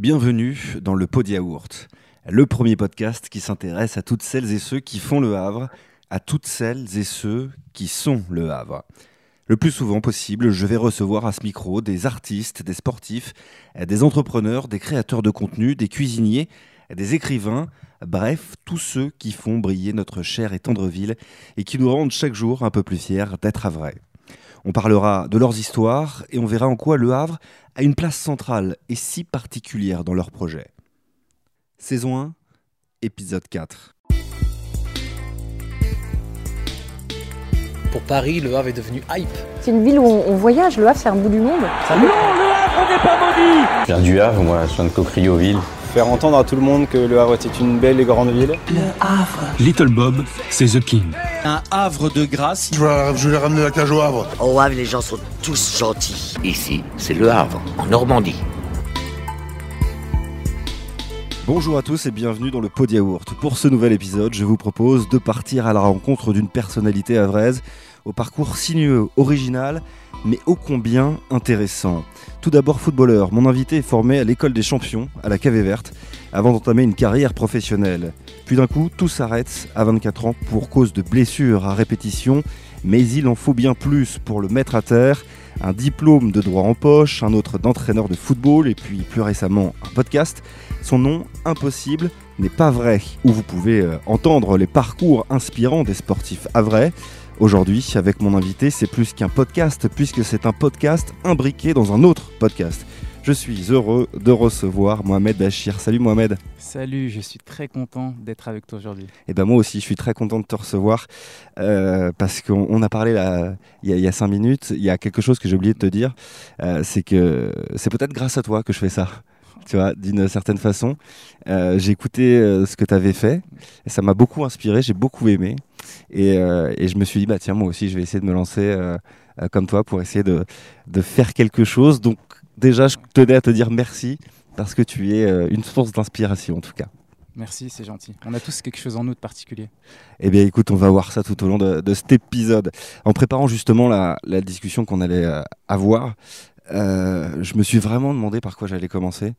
Bienvenue dans le Pod Yaourt, le premier podcast qui s'intéresse à toutes celles et ceux qui font le Havre, à toutes celles et ceux qui sont le Havre. Le plus souvent possible, je vais recevoir à ce micro des artistes, des sportifs, des entrepreneurs, des créateurs de contenu, des cuisiniers, des écrivains, bref, tous ceux qui font briller notre chère et tendre ville et qui nous rendent chaque jour un peu plus fiers d'être Havrais. On parlera de leurs histoires et on verra en quoi Le Havre a une place centrale et si particulière dans leur projet. Saison 1, épisode 4. Pour Paris, Le Havre est devenu hype. C'est une ville où on, voyage, Le Havre c'est un bout du monde. Je viens du Havre, moi, je viens de Cocrioville. Faire entendre à tout le monde que Le Havre était une belle et grande ville. Little Bob, c'est The King. Un Havre de grâce. Je vais, je vais ramener la cage au Havre. Au Havre, les gens sont tous gentils. Ici, c'est Le Havre, en Normandie. Bonjour à tous et bienvenue dans le Pod Yaourt. Pour ce nouvel épisode, je vous propose de partir à la rencontre d'une personnalité havraise au parcours sinueux, original, mais ô combien intéressant. Tout d'abord footballeur, mon invité est formé à l'école des champions, à la Cavée Verte, avant d'entamer une carrière professionnelle. Puis d'un coup, tout s'arrête à 24 ans pour cause de blessures à répétition, mais il en faut bien plus pour le mettre à terre. Un diplôme de droit en poche, un autre d'entraîneur de football, et puis plus récemment un podcast. Son nom, Impossible, n'est pas vrai, où vous pouvez euh, entendre les parcours inspirants des sportifs havrais. Aujourd'hui, avec mon invité, c'est plus qu'un podcast, puisque c'est un podcast imbriqué dans un autre podcast. Je suis heureux de recevoir Mohamed Bachir. Salut Mohamed. Salut, je suis très content d'être avec toi aujourd'hui. Et ben moi aussi, je suis très content de te recevoir euh, parce qu'on on a parlé là il y a, il y a cinq minutes. Il y a quelque chose que j'ai oublié de te dire, euh, c'est que c'est peut-être grâce à toi que je fais ça. Tu vois, d'une certaine façon, Euh, j'ai écouté euh, ce que tu avais fait et ça m'a beaucoup inspiré. J'ai beaucoup aimé et, euh, et je me suis dit bah tiens moi aussi je vais essayer de me lancer comme toi pour essayer de, de faire quelque chose. Donc déjà je tenais à te dire merci parce que tu es une source d'inspiration en tout cas. Merci, c'est gentil. On a tous quelque chose en nous de particulier. Eh bien, écoute, on va voir ça tout au long de, de cet épisode. En préparant justement la, la discussion qu'on allait avoir, euh, je me suis vraiment demandé par quoi j'allais commencer.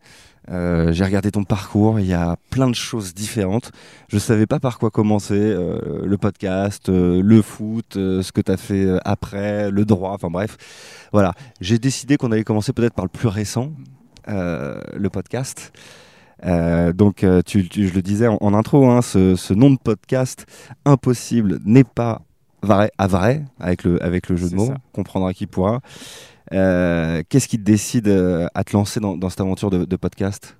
Euh, J'ai regardé ton parcours, il y a plein de choses différentes. Je savais pas par quoi commencer. euh, le podcast, le foot, ce que tu as fait après, le droit, enfin bref. Voilà. J'ai décidé qu'on allait commencer peut-être par le plus récent, le podcast. Euh, donc, tu, tu- je le disais en, en intro, hein, ce, ce nom de podcast impossible n'est pas vrai, à vrai, avec le, avec le jeu de mots, comprendra qui pourra. Euh, Qu'est-ce qui te décide euh, à te lancer dans, cette aventure de, podcast?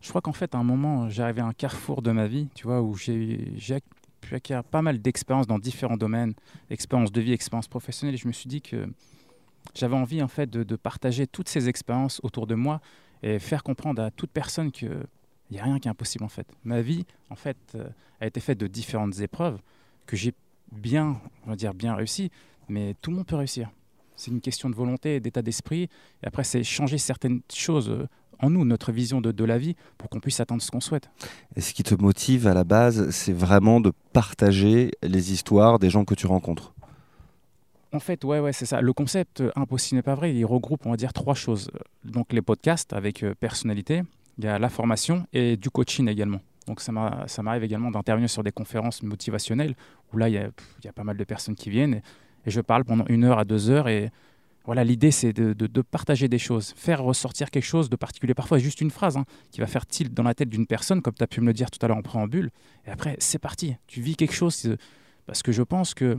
Je crois qu'en fait, à un moment, j'ai arrivé à un carrefour de ma vie, tu vois, où j'ai pu acquérir pas mal d'expériences dans différents domaines, expériences de vie, expériences professionnelles, et je me suis dit que j'avais envie, en fait, de, partager toutes ces expériences autour de moi et faire comprendre à toute personne que il n'y a rien qui est impossible, en fait. Ma vie, en fait, euh, a été faite de différentes épreuves que j'ai bien, on va dire, bien réussi, mais tout le monde peut réussir. C'est une question de volonté, d'état d'esprit. Et après, c'est changer certaines choses euh, en nous, notre vision de, de la vie, pour qu'on puisse atteindre ce qu'on souhaite. Et ce qui te motive à la base, c'est vraiment de partager les histoires des gens que tu rencontres. En fait, ouais, ouais, c'est ça. Le concept euh, impossible n'est pas vrai. Il regroupe, on va dire, trois choses. Donc, les podcasts avec euh, personnalité, il y a la formation et du coaching également. Donc, ça m'a- ça m'arrive également d'intervenir sur des conférences motivationnelles où là, il y a, pff, il y a pas mal de personnes qui viennent et, et je parle pendant une heure à deux heures. Et voilà, l'idée, c'est de, de- de partager des choses, faire ressortir quelque chose de particulier. Parfois, juste une phrase hein, qui va faire tilt dans la tête d'une personne, comme tu as pu me le dire tout à l'heure en préambule. Et après, c'est parti. Tu vis quelque chose. euh, Parce que je pense que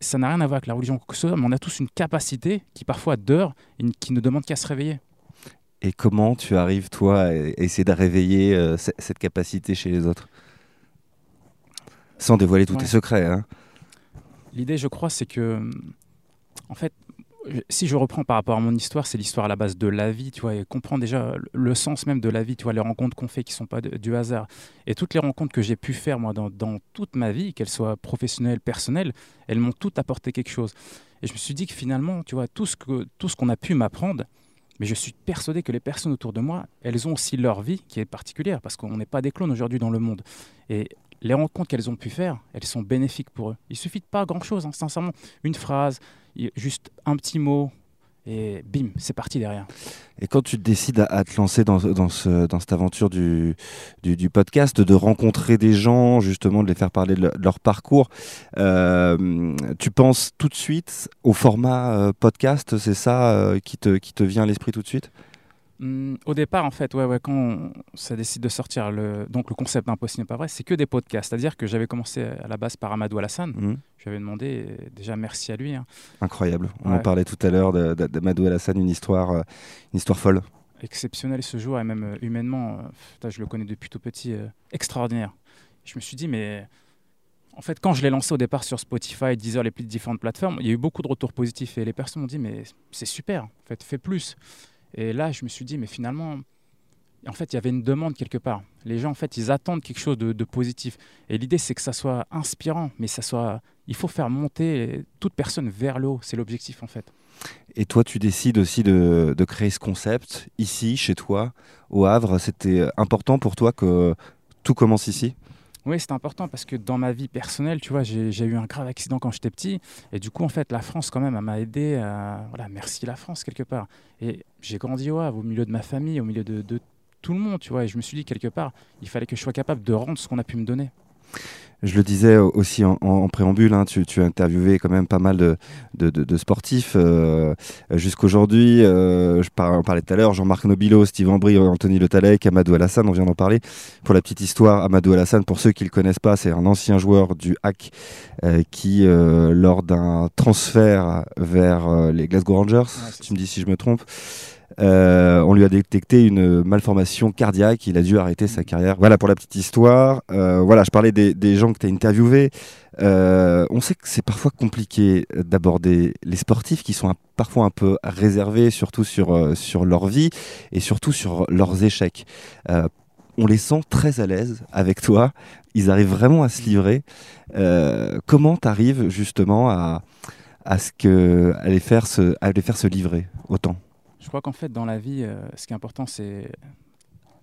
ça n'a rien à voir avec la religion que ce soit, mais on a tous une capacité qui parfois dort et qui ne demande qu'à se réveiller. Et comment tu arrives, toi, à essayer de réveiller euh, ce- cette capacité chez les autres? Sans dévoiler tous Ouais. tes secrets. Hein. L'idée, je crois, c'est que, hum, en fait, si je reprends par rapport à mon histoire, c'est l'histoire à la base de la vie, tu vois, et comprendre déjà le- sens même de la vie, tu vois, les rencontres qu'on fait qui ne sont pas du hasard. Et toutes les rencontres que j'ai pu faire, moi, dans, toute ma vie, qu'elles soient professionnelles, personnelles, elles m'ont toutes apporté quelque chose. Et je me suis dit que finalement, tu vois, tout ce que tout ce qu'on a pu m'apprendre, mais je suis persuadé que les personnes autour de moi, elles ont aussi leur vie qui est particulière, parce qu'on n'est pas des clones aujourd'hui dans le monde. Et les rencontres qu'elles ont pu faire, elles sont bénéfiques pour eux. Il suffit de pas grand-chose, hein, sincèrement. Une phrase, juste un petit mot, Et bim, c'est parti derrière. Et quand tu décides à, te lancer dans, dans, ce, dans cette aventure du, podcast, de rencontrer des gens, justement, de les faire parler de, le, de leur parcours, euh, tu penses tout de suite au format euh, podcast C'est ça euh, qui te vient à l'esprit tout de suite? Mmh, au départ, en fait, ouais, ouais, quand on, ça décide de sortir le, donc le concept d'Impossible n'est pas vrai, c'est que des podcasts. C'est-à-dire que j'avais commencé à la base par Amadou Alassane. Mmh. Je lui avais demandé, déjà merci à lui. Hein. Incroyable. On Ouais. en parlait tout à l'heure d'Amadou Alassane, une histoire, euh, une histoire folle. Exceptionnel ce jour, et même euh, humainement, euh, putain, je le connais depuis tout petit, euh, extraordinaire. Je me suis dit, mais en fait, quand je l'ai lancé au départ sur Spotify, Deezer, les plus différentes plateformes, il y a eu beaucoup de retours positifs et les personnes m'ont dit, mais c'est super, en fait, fais plus. Et là, je me suis dit, mais finalement, en fait, il y avait une demande quelque part. Les gens, en fait, ils attendent quelque chose de, positif. Et l'idée, c'est que ça soit inspirant, mais ça soit. Il faut faire monter toute personne vers le haut. C'est l'objectif, en fait. Et toi, tu décides aussi de, créer ce concept ici, chez toi, au Havre. C'était important pour toi que tout commence ici? Oui, c'est important parce que dans ma vie personnelle, tu vois, j'ai eu un grave accident quand j'étais petit. Et du coup, en fait, la France, quand même, m'a aidé. À... Voilà, merci la France, quelque part. Et j'ai grandi au au milieu de ma famille, au milieu de, tout le monde, tu vois. Et je me suis dit, quelque part, il fallait que je sois capable de rendre ce qu'on a pu me donner. Je le disais aussi en, en préambule, hein, tu, tu, as interviewé quand même pas mal de, de, de, de sportifs euh, jusqu'aujourd'hui. Euh, je par, on parlait tout à l'heure, Jean-Marc Nobilo, Steve Ambry, Anthony Le Talec, Amadou Alassane, on vient d'en parler. Pour la petite histoire, Amadou Alassane, pour ceux qui ne le connaissent pas, c'est un ancien joueur du hack euh, qui, lors d'un transfert vers les Glasgow Rangers, ouais, tu me dis si je me trompe, euh, on lui a détecté une malformation cardiaque. Il a dû arrêter sa carrière. Voilà pour la petite histoire. Euh, voilà, je parlais des, gens que tu as interviewés. Euh, on sait que c'est parfois compliqué d'aborder les sportifs qui sont parfois un peu réservés, surtout sur, sur leur vie et surtout sur leurs échecs. On les sent très à l'aise avec toi. Ils arrivent vraiment à se livrer. Comment tu arrives justement à, à, ce que, à, les faire se, à les faire se livrer autant? Je crois qu'en fait, dans la vie, euh, ce qui est important, c'est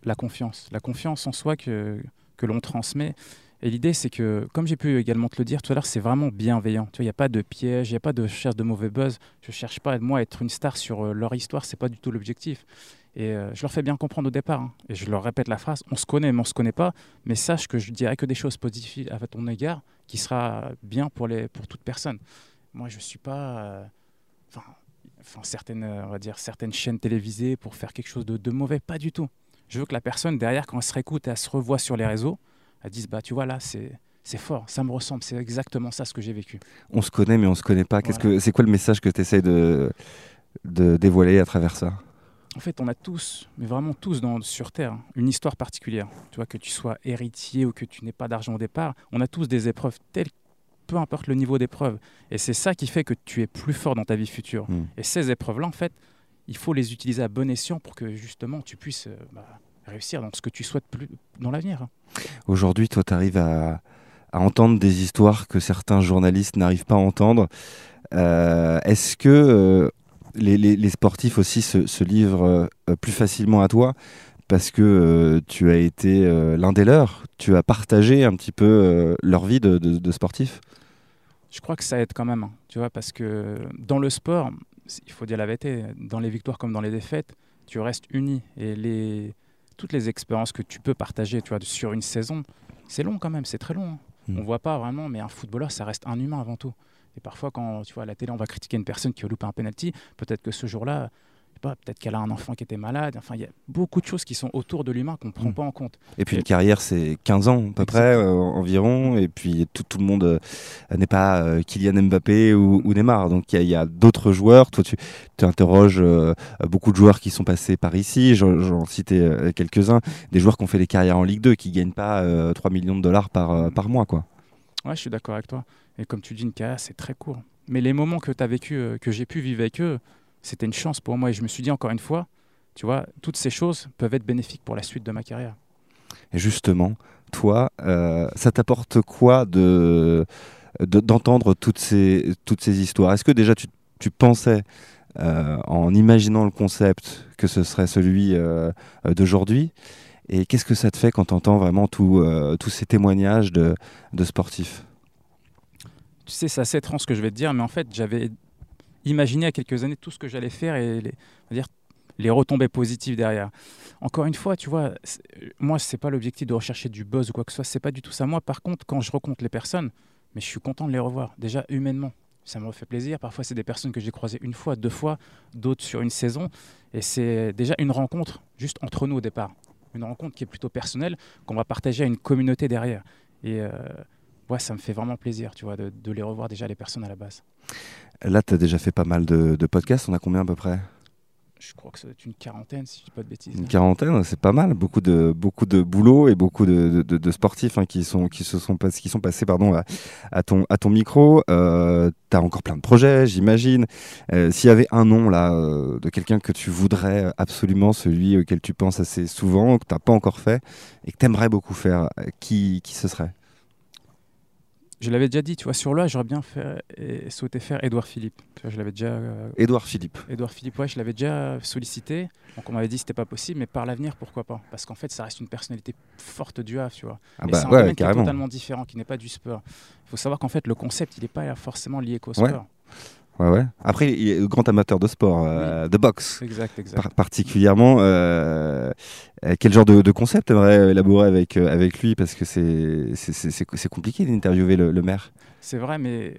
la confiance. La confiance en soi que, que l'on transmet. Et l'idée, c'est que, comme j'ai pu également te le dire tout à l'heure, c'est vraiment bienveillant. Tu vois, il n'y a pas de piège, il n'y a pas de recherche de mauvais buzz. Je ne cherche pas, moi, à être une star sur euh, leur histoire. Ce n'est pas du tout l'objectif. Et euh, je leur fais bien comprendre au départ. Hein. Et je leur répète la phrase on se connaît, mais on ne se connaît pas. Mais sache que je dirai que des choses positives à ton égard qui sera bien pour, les, pour toute personne. Moi, je ne suis pas. Enfin, certaines, on va dire, certaines chaînes télévisées pour faire quelque chose de, de, mauvais. Pas du tout. Je veux que la personne derrière, quand elle se réécoute et elle se revoit sur les réseaux, elle dise bah tu vois là c'est c'est fort, ça me ressemble, c'est exactement ça ce que j'ai vécu. On se connaît mais on se connaît pas. Qu'est-ce voilà. que c'est quoi le message que tu essaies de, de dévoiler à travers ça? En fait, on a tous, mais vraiment tous dans, sur Terre, une histoire particulière. Tu vois que tu sois héritier ou que tu n'aies pas d'argent au départ, on a tous des épreuves telles peu importe le niveau d'épreuve. Et c'est ça qui fait que tu es plus fort dans ta vie future. Hmm. Mmh. Et ces épreuves-là, en fait, il faut les utiliser à bon escient pour que justement tu puisses euh, bah, réussir dans ce que tu souhaites plus dans l'avenir. Aujourd'hui, toi, tu arrives à, à, entendre des histoires que certains journalistes n'arrivent pas à entendre. Euh, Est-ce que euh, les, les, les, sportifs aussi se, se livrent plus facilement à toi parce que euh, tu as été euh, l'un des leurs, tu as partagé un petit peu euh, leur vie de, de, de, sportif? Je crois que ça aide quand même, hein, tu vois, parce que dans le sport, il faut dire la vérité, dans les victoires comme dans les défaites, tu restes uni et les, toutes les expériences que tu peux partager, tu vois, sur une saison, c'est long quand même, c'est très long. Hein. Mmh. On voit pas vraiment, mais un footballeur, ça reste un humain avant tout. Et parfois, quand tu vois à la télé, on va critiquer une personne qui a loupé un penalty, peut-être que ce jour-là, peut-être qu'elle a un enfant qui était malade. Enfin, il y a beaucoup de choses qui sont autour de l'humain qu'on ne prend mmh. pas en compte. Et puis, une carrière, c'est 15 ans à peu près euh, environ. Et puis, tout, tout le monde euh, n'est pas euh, Kylian Mbappé ou, ou Neymar. Donc, il y a, a d'autres joueurs. Toi, tu, tu interroges beaucoup de joueurs qui sont passés par ici. J'en citais quelques-uns. Des joueurs qui ont fait des carrières en Ligue 2 qui ne gagnent pas 3 millions de dollars par, par mois. Quoi. Ouais, je suis d'accord avec toi. Et comme tu dis, une carrière, c'est très court. Mais les moments que tu as vécu, que j'ai pu vivre avec eux, c'était une chance pour moi. Et je me suis dit encore une fois, tu vois, toutes ces choses peuvent être bénéfiques pour la suite de ma carrière. Et justement, toi, euh, ça t'apporte quoi de d'entendre toutes ces, toutes ces histoires? Est-ce que déjà tu, tu pensais, euh, en imaginant le concept, que ce serait celui euh, d'aujourd'hui? Et qu'est-ce que ça te fait quand tu entends vraiment tout, tous ces témoignages de, de sportifs? Tu sais, c'est assez étrange ce que je vais te dire, mais en fait, j'avais imaginé à quelques années tout ce que j'allais faire et les, dire, les retombées positives derrière. Encore une fois, tu vois, c'est- moi, c'est pas l'objectif de rechercher du buzz ou quoi que ce soit. C'est pas du tout ça. Moi, par contre, quand je rencontre les personnes, mais je suis content de les revoir. Déjà humainement, ça me fait plaisir. Parfois, c'est des personnes que j'ai croisées une fois, deux fois, d'autres sur une saison, et c'est déjà une rencontre juste entre nous au départ. Une rencontre qui est plutôt personnelle, qu'on va partager à une communauté derrière. Et euh, ouais, ça me fait vraiment plaisir, tu vois, de, de les revoir déjà les personnes à la base. Là, tu as déjà fait pas mal de, de podcasts. On a combien à peu près? Je crois que ça doit être une quarantaine, si je dis pas de bêtises. Une quarantaine, c'est pas mal. Beaucoup de, beaucoup de boulot et beaucoup de, de- de sportifs hein, qui, sont, qui, se sont, pas- qui sont passés pardon, à, à ton, à ton micro. Euh, tu as encore plein de projets, j'imagine. Euh, S'il y avait un nom là, euh, de quelqu'un que tu voudrais absolument, celui auquel tu penses assez souvent, que tu n'as pas encore fait et que tu aimerais beaucoup faire, euh, qui, qui ce serait? Je l'avais déjà dit, tu vois, sur là, j'aurais bien fait, et souhaité faire Édouard Philippe. Je l'avais déjà. euh, Édouard Philippe. Édouard Philippe, ouais, je l'avais déjà sollicité. Donc on m'avait dit que c'était pas possible, mais par l'avenir, pourquoi pas? Parce qu'en fait, ça reste une personnalité forte du Havre, tu vois. Ah bah c'est un ouais, domaine qui est totalement différent, qui n'est pas du sport. Il faut savoir qu'en fait, le concept, il n'est pas forcément lié qu'au sport. Ouais, ouais. Après, il est grand amateur de sport, euh, de boxe. Exact, exact. par- particulièrement. euh, euh, quel genre de, de concept t'aimerais élaborer avec, euh, avec lui? Parce que c'est compliqué d'interviewer le, le maire. C'est vrai, mais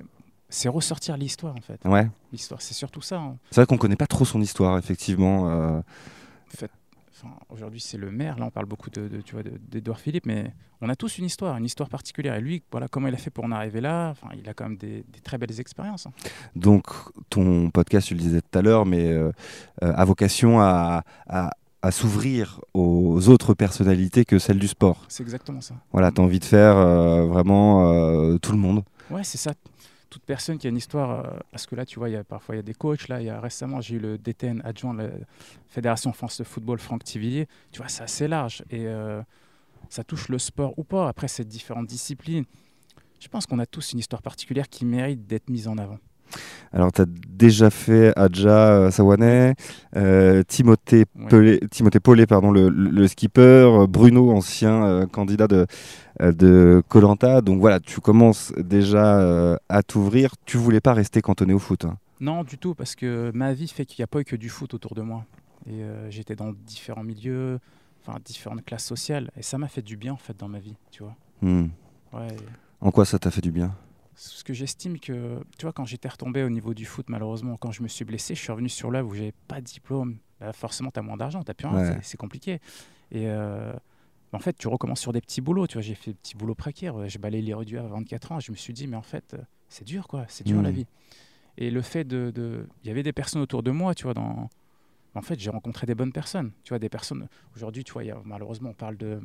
c'est ressortir l'histoire, en fait. Ouais. L'histoire, c'est surtout ça. hein. C'est vrai qu'on connaît pas trop son histoire, effectivement. Enfin, Aujourd'hui, c'est le maire. Là, on parle beaucoup de, de- tu vois, de- d'Édouard Philippe, mais on a tous une histoire, une histoire particulière. Et lui, voilà comment il a fait pour en arriver là. Enfin, il a quand même des, des très belles expériences. hein. donc, ton podcast, tu le disais tout à l'heure, mais euh, euh, a vocation à, à- à s'ouvrir aux autres personnalités que celles du sport. C'est exactement ça. Voilà, tu as envie de faire euh, vraiment euh, tout le monde. Ouais, c'est ça. Toute personne qui a une histoire, euh, parce que là, tu vois, il y a, parfois il y a des coachs. Là, il y a récemment, j'ai eu le DTN adjoint de la Fédération France de football, Franck Tivillier. Tu vois, c'est assez large et euh, ça touche le sport ou pas. Après, c'est différentes disciplines. Je pense qu'on a tous une histoire particulière qui mérite d'être mise en avant. Alors, tu as déjà fait Adja euh, Sawanet, euh, Timothée. Pelé, Timothée Paulet, pardon, le, skipper, Bruno, ancien candidat de de Colanta. Donc voilà, tu commences déjà euh, à t'ouvrir. Tu voulais pas rester cantonné au foot. hein. Non, du tout, parce que ma vie fait qu'il n'y a pas eu que du foot autour de moi. Et euh, j'étais dans différents milieux, enfin différentes classes sociales, et ça m'a fait du bien en fait dans ma vie, tu vois. Hmm. Ouais. En quoi ça t'a fait du bien? Parce que j'estime que, tu vois, quand j'étais retombé au niveau du foot, malheureusement, quand je me suis blessé, je suis revenu sur l'œuvre où j'avais pas de diplôme. Bah, forcément, tu as moins d'argent, tu plus rien, Ouais. c'est- c'est compliqué. Et euh, en fait, tu recommences sur des petits boulots. Tu vois, j'ai fait des petits boulots précaires. J'ai balayé les rues du à 24 ans. Je me suis dit, mais en fait, euh, c'est dur, quoi. C'est dur la vie. Et le fait de. de- Il y avait des personnes autour de moi, tu vois, dans. En fait, j'ai rencontré des bonnes personnes. Tu vois, des personnes. Aujourd'hui, tu vois, y a- malheureusement, on parle de.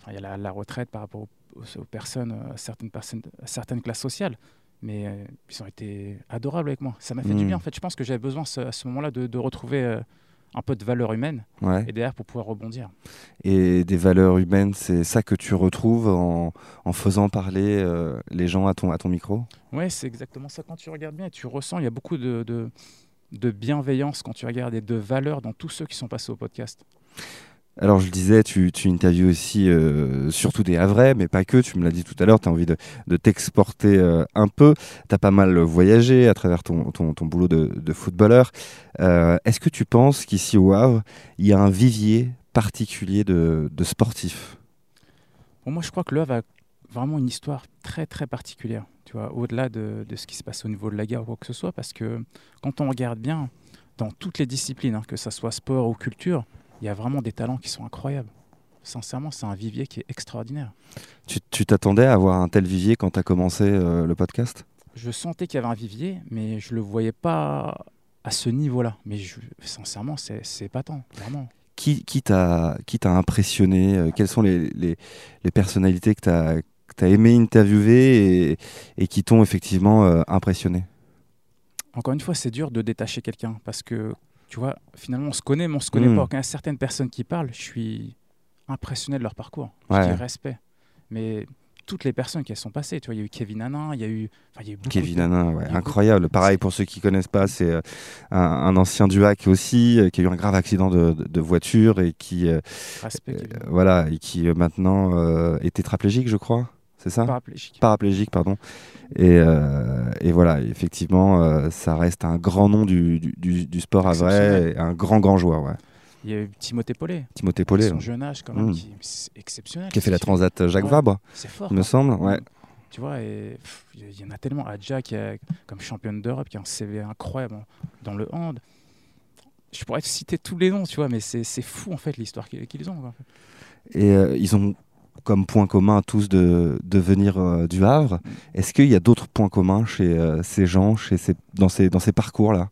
Enfin, il y a la, la retraite par rapport aux, aux- aux personnes, euh, à certaines personnes, à certaines classes sociales. Mais euh, ils ont été adorables avec moi. Ça m'a fait du Mhm. bien. En fait, je pense que j'avais besoin ce- à ce moment-là de, de retrouver euh, un peu de valeur humaine Ouais. et derrière pour pouvoir rebondir. Et des valeurs humaines, c'est ça que tu retrouves en, en faisant parler euh, les gens à ton, à ton micro? Ouais, c'est exactement ça. Quand tu regardes bien tu ressens, il y a beaucoup de, de, de bienveillance quand tu regardes et de valeur dans tous ceux qui sont passés au podcast. Alors je le disais, tu, tu interviews aussi euh, surtout des Havrais, mais pas que, tu me l'as dit tout à l'heure, tu as envie de, de t'exporter euh, un peu, tu as pas mal voyagé à travers ton, ton, ton boulot de, de footballeur. Euh, Est-ce que tu penses qu'ici au Havre, il y a un vivier particulier de, de sportifs? Moi, je crois que le Havre a vraiment une histoire très très particulière, tu vois, au-delà de, de ce qui se passe au niveau de la guerre ou quoi que ce soit, parce que quand on regarde bien, dans toutes les disciplines, hein, que ce soit sport ou culture, il y a vraiment des talents qui sont incroyables. Sincèrement, c'est un vivier qui est extraordinaire. Tu t'attendais à avoir un tel vivier quand tu as commencé euh, le podcast? Je sentais qu'il y avait un vivier, mais je le voyais pas à ce niveau-là. Mais je- sincèrement, c'est épatant, vraiment. Qui, qui t'a qui t'a impressionné? Euh, Quelles sont les, les, les personnalités que tu as, aimé interviewer et, et qui t'ont effectivement euh, impressionné? Encore une fois, c'est dur de détacher quelqu'un parce que, tu vois, finalement, on se connaît, mais on se connaît Mm. pas. Quand il y a certaines personnes qui parlent, je suis impressionné de leur parcours. Ouais. Je dis respect. Mais toutes les personnes qui sont passées, tu vois, il y a eu Kevin Hanin, il y a eu, enfin, y a eu Kevin de- Hanin, ouais, beaucoup- incroyable. Pareil pour ceux qui connaissent pas, c'est euh, un, un ancien du hack aussi, euh, qui a eu un grave accident de, de- de voiture et qui, euh, voilà, et qui maintenant est tétraplégique, je crois. C'est ça Paraplégique. Paraplégique, pardon. Et, euh, et voilà, effectivement, euh, ça reste un grand nom du, du, du- du sport à vrai, et un grand, grand joueur. Ouais. Il y a eu Timothée Paulet. Timothée Paulet, son ouais, jeune âge, quand même, Mm. qui c'est exceptionnel. qui a fait la transat Jacques Ouais. Vabre, C'est fort. il me quoi. semble. Ouais. Tu vois, il y- en a tellement. Adja, qui est comme championne d'Europe, qui a un CV incroyable hein, dans le hand. Je pourrais te citer tous les noms, tu vois, mais c'est fou en fait l'histoire qu'ils ont. quoi. Et euh, ils ont comme point commun tous de, de venir euh, du Havre. Est-ce qu'il y a d'autres points communs chez euh, ces gens, chez ces, dans ces, dans ces parcours-là?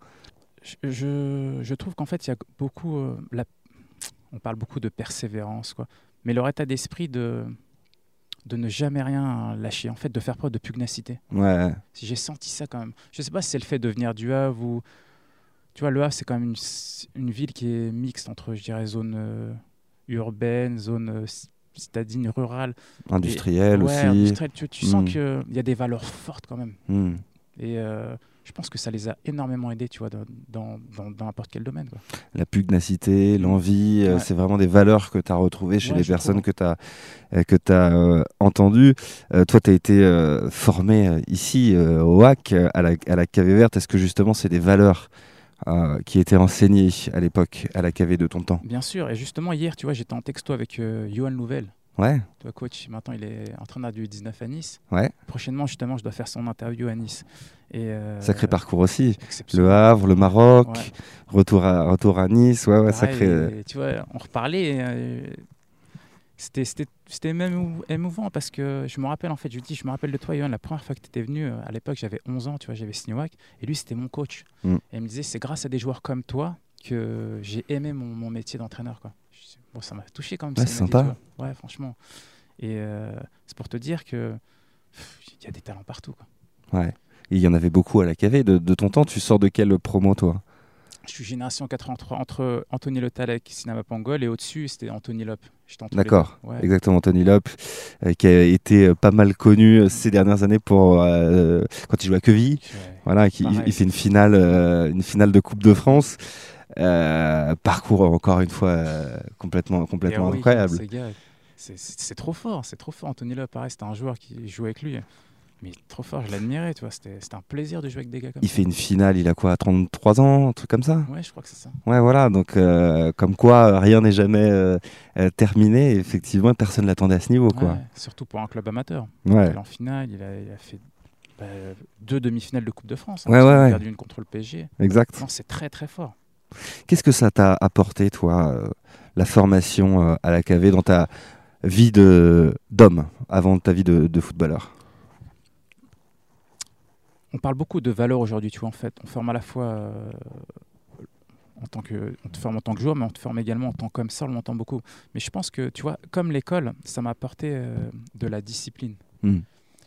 Je, je, trouve qu'en fait, il y a beaucoup. euh, la- on parle beaucoup de persévérance, quoi. Mais leur état d'esprit de, de ne jamais rien lâcher, en fait, de faire preuve de pugnacité. Ouais, J'ai senti ça quand même. Je sais pas si c'est le fait de venir du Havre ou. Tu vois, le Havre, c'est quand même une, une ville qui est mixte entre, je dirais, zone urbaine, zone citadine, rurale. industriel Et- ouais, aussi. industrielle. Tu, tu sens Mm. qu'il y a des valeurs fortes quand même. Hmm. Et euh, je pense que ça les a énormément aidés, tu vois, dans, dans, dans- dans n'importe quel domaine. Quoi. La pugnacité, l'envie, euh, c'est vraiment des valeurs que tu as retrouvées chez Ouais, les personnes trouve. que tu as, euh, que as euh, entendues. Toi, tu as été formé ici au HAC, à la, à la KV Verte. Est-ce que justement, c'est des valeurs euh, qui étaient enseignées à l'époque à la KV de ton temps Bien sûr. Et justement, hier, tu vois, j'étais en texto avec euh, Johan Louvel, Ouais, tu vois, coach. Maintenant, il est entraîneur du 19 à Nice. Ouais. Prochainement, justement, je dois faire son interview à Nice. Et, euh, sacré parcours aussi. Le Havre, le Maroc, Ouais. retour, à, retour à Nice. Ouais, ouais, sacré. et tu vois, on reparlait. C'était, même émou- émouvant parce que je me rappelle, en fait, je lui dis, je me rappelle de toi, Johan, la première fois que tu étais venu, euh, à l'époque, j'avais 11 ans, tu vois, j'avais WAC, et lui, c'était mon coach. Mm. Et il me disait, c'est grâce à des joueurs comme toi que j'ai aimé mon, mon métier d'entraîneur. Quoi. Dis, Bon, ça m'a touché quand même. Ouais, dit, sympa. Ouais, franchement. Et euh, c'est pour te dire que il y a des talents partout. Quoi. ouais. Il y en avait beaucoup à la KV. De, de ton temps, tu sors de quelle promo, toi? Je suis génération 83 entre Anthony Le Talec, Sinama Pangol, et au-dessus, c'était Anthony Lop. D'accord. Ouais. exactement. Tony Lop, euh, qui a été euh, pas mal connu euh, ces dernières années pour euh, quand il jouait à Queville. Ouais. Voilà, qui, il, fait une finale, une finale de Coupe de France. Parcours encore une fois complètement, complètement Héroïque, incroyable. C'est- trop fort, c'est trop fort. Anthony Lop, pareil, c'était un joueur qui jouait avec lui. Mais trop fort, je l'admirais, tu vois. C'était un plaisir de jouer avec des gars comme Il ça. fait une finale, il a quoi, 33 ans, un truc comme ça? Ouais, je crois que c'est ça. Ouais, voilà, donc euh, comme quoi rien n'est jamais euh, euh, terminé. Effectivement, personne l'attendait à ce niveau, quoi. Ouais, surtout pour un club amateur. Ouais, Il en finale, il a, il a fait bah, deux demi-finales de Coupe de France. hein, Ouais, ouais, qu'il a perdu une contre le PSG. exact. C'est très très fort. Qu'est-ce que ça t'a apporté, toi, euh, la formation à la KV dans ta vie d'homme avant ta vie de, de footballeur? On parle beaucoup de valeurs aujourd'hui, tu vois, en fait. On forme à la fois euh, en tant que, on te forme en tant que joueur, mais on te forme également en tant qu'homme. Ça, on l'entend beaucoup. Mais je pense que, tu vois, comme l'école, ça m'a apporté euh, de la discipline. Hmm.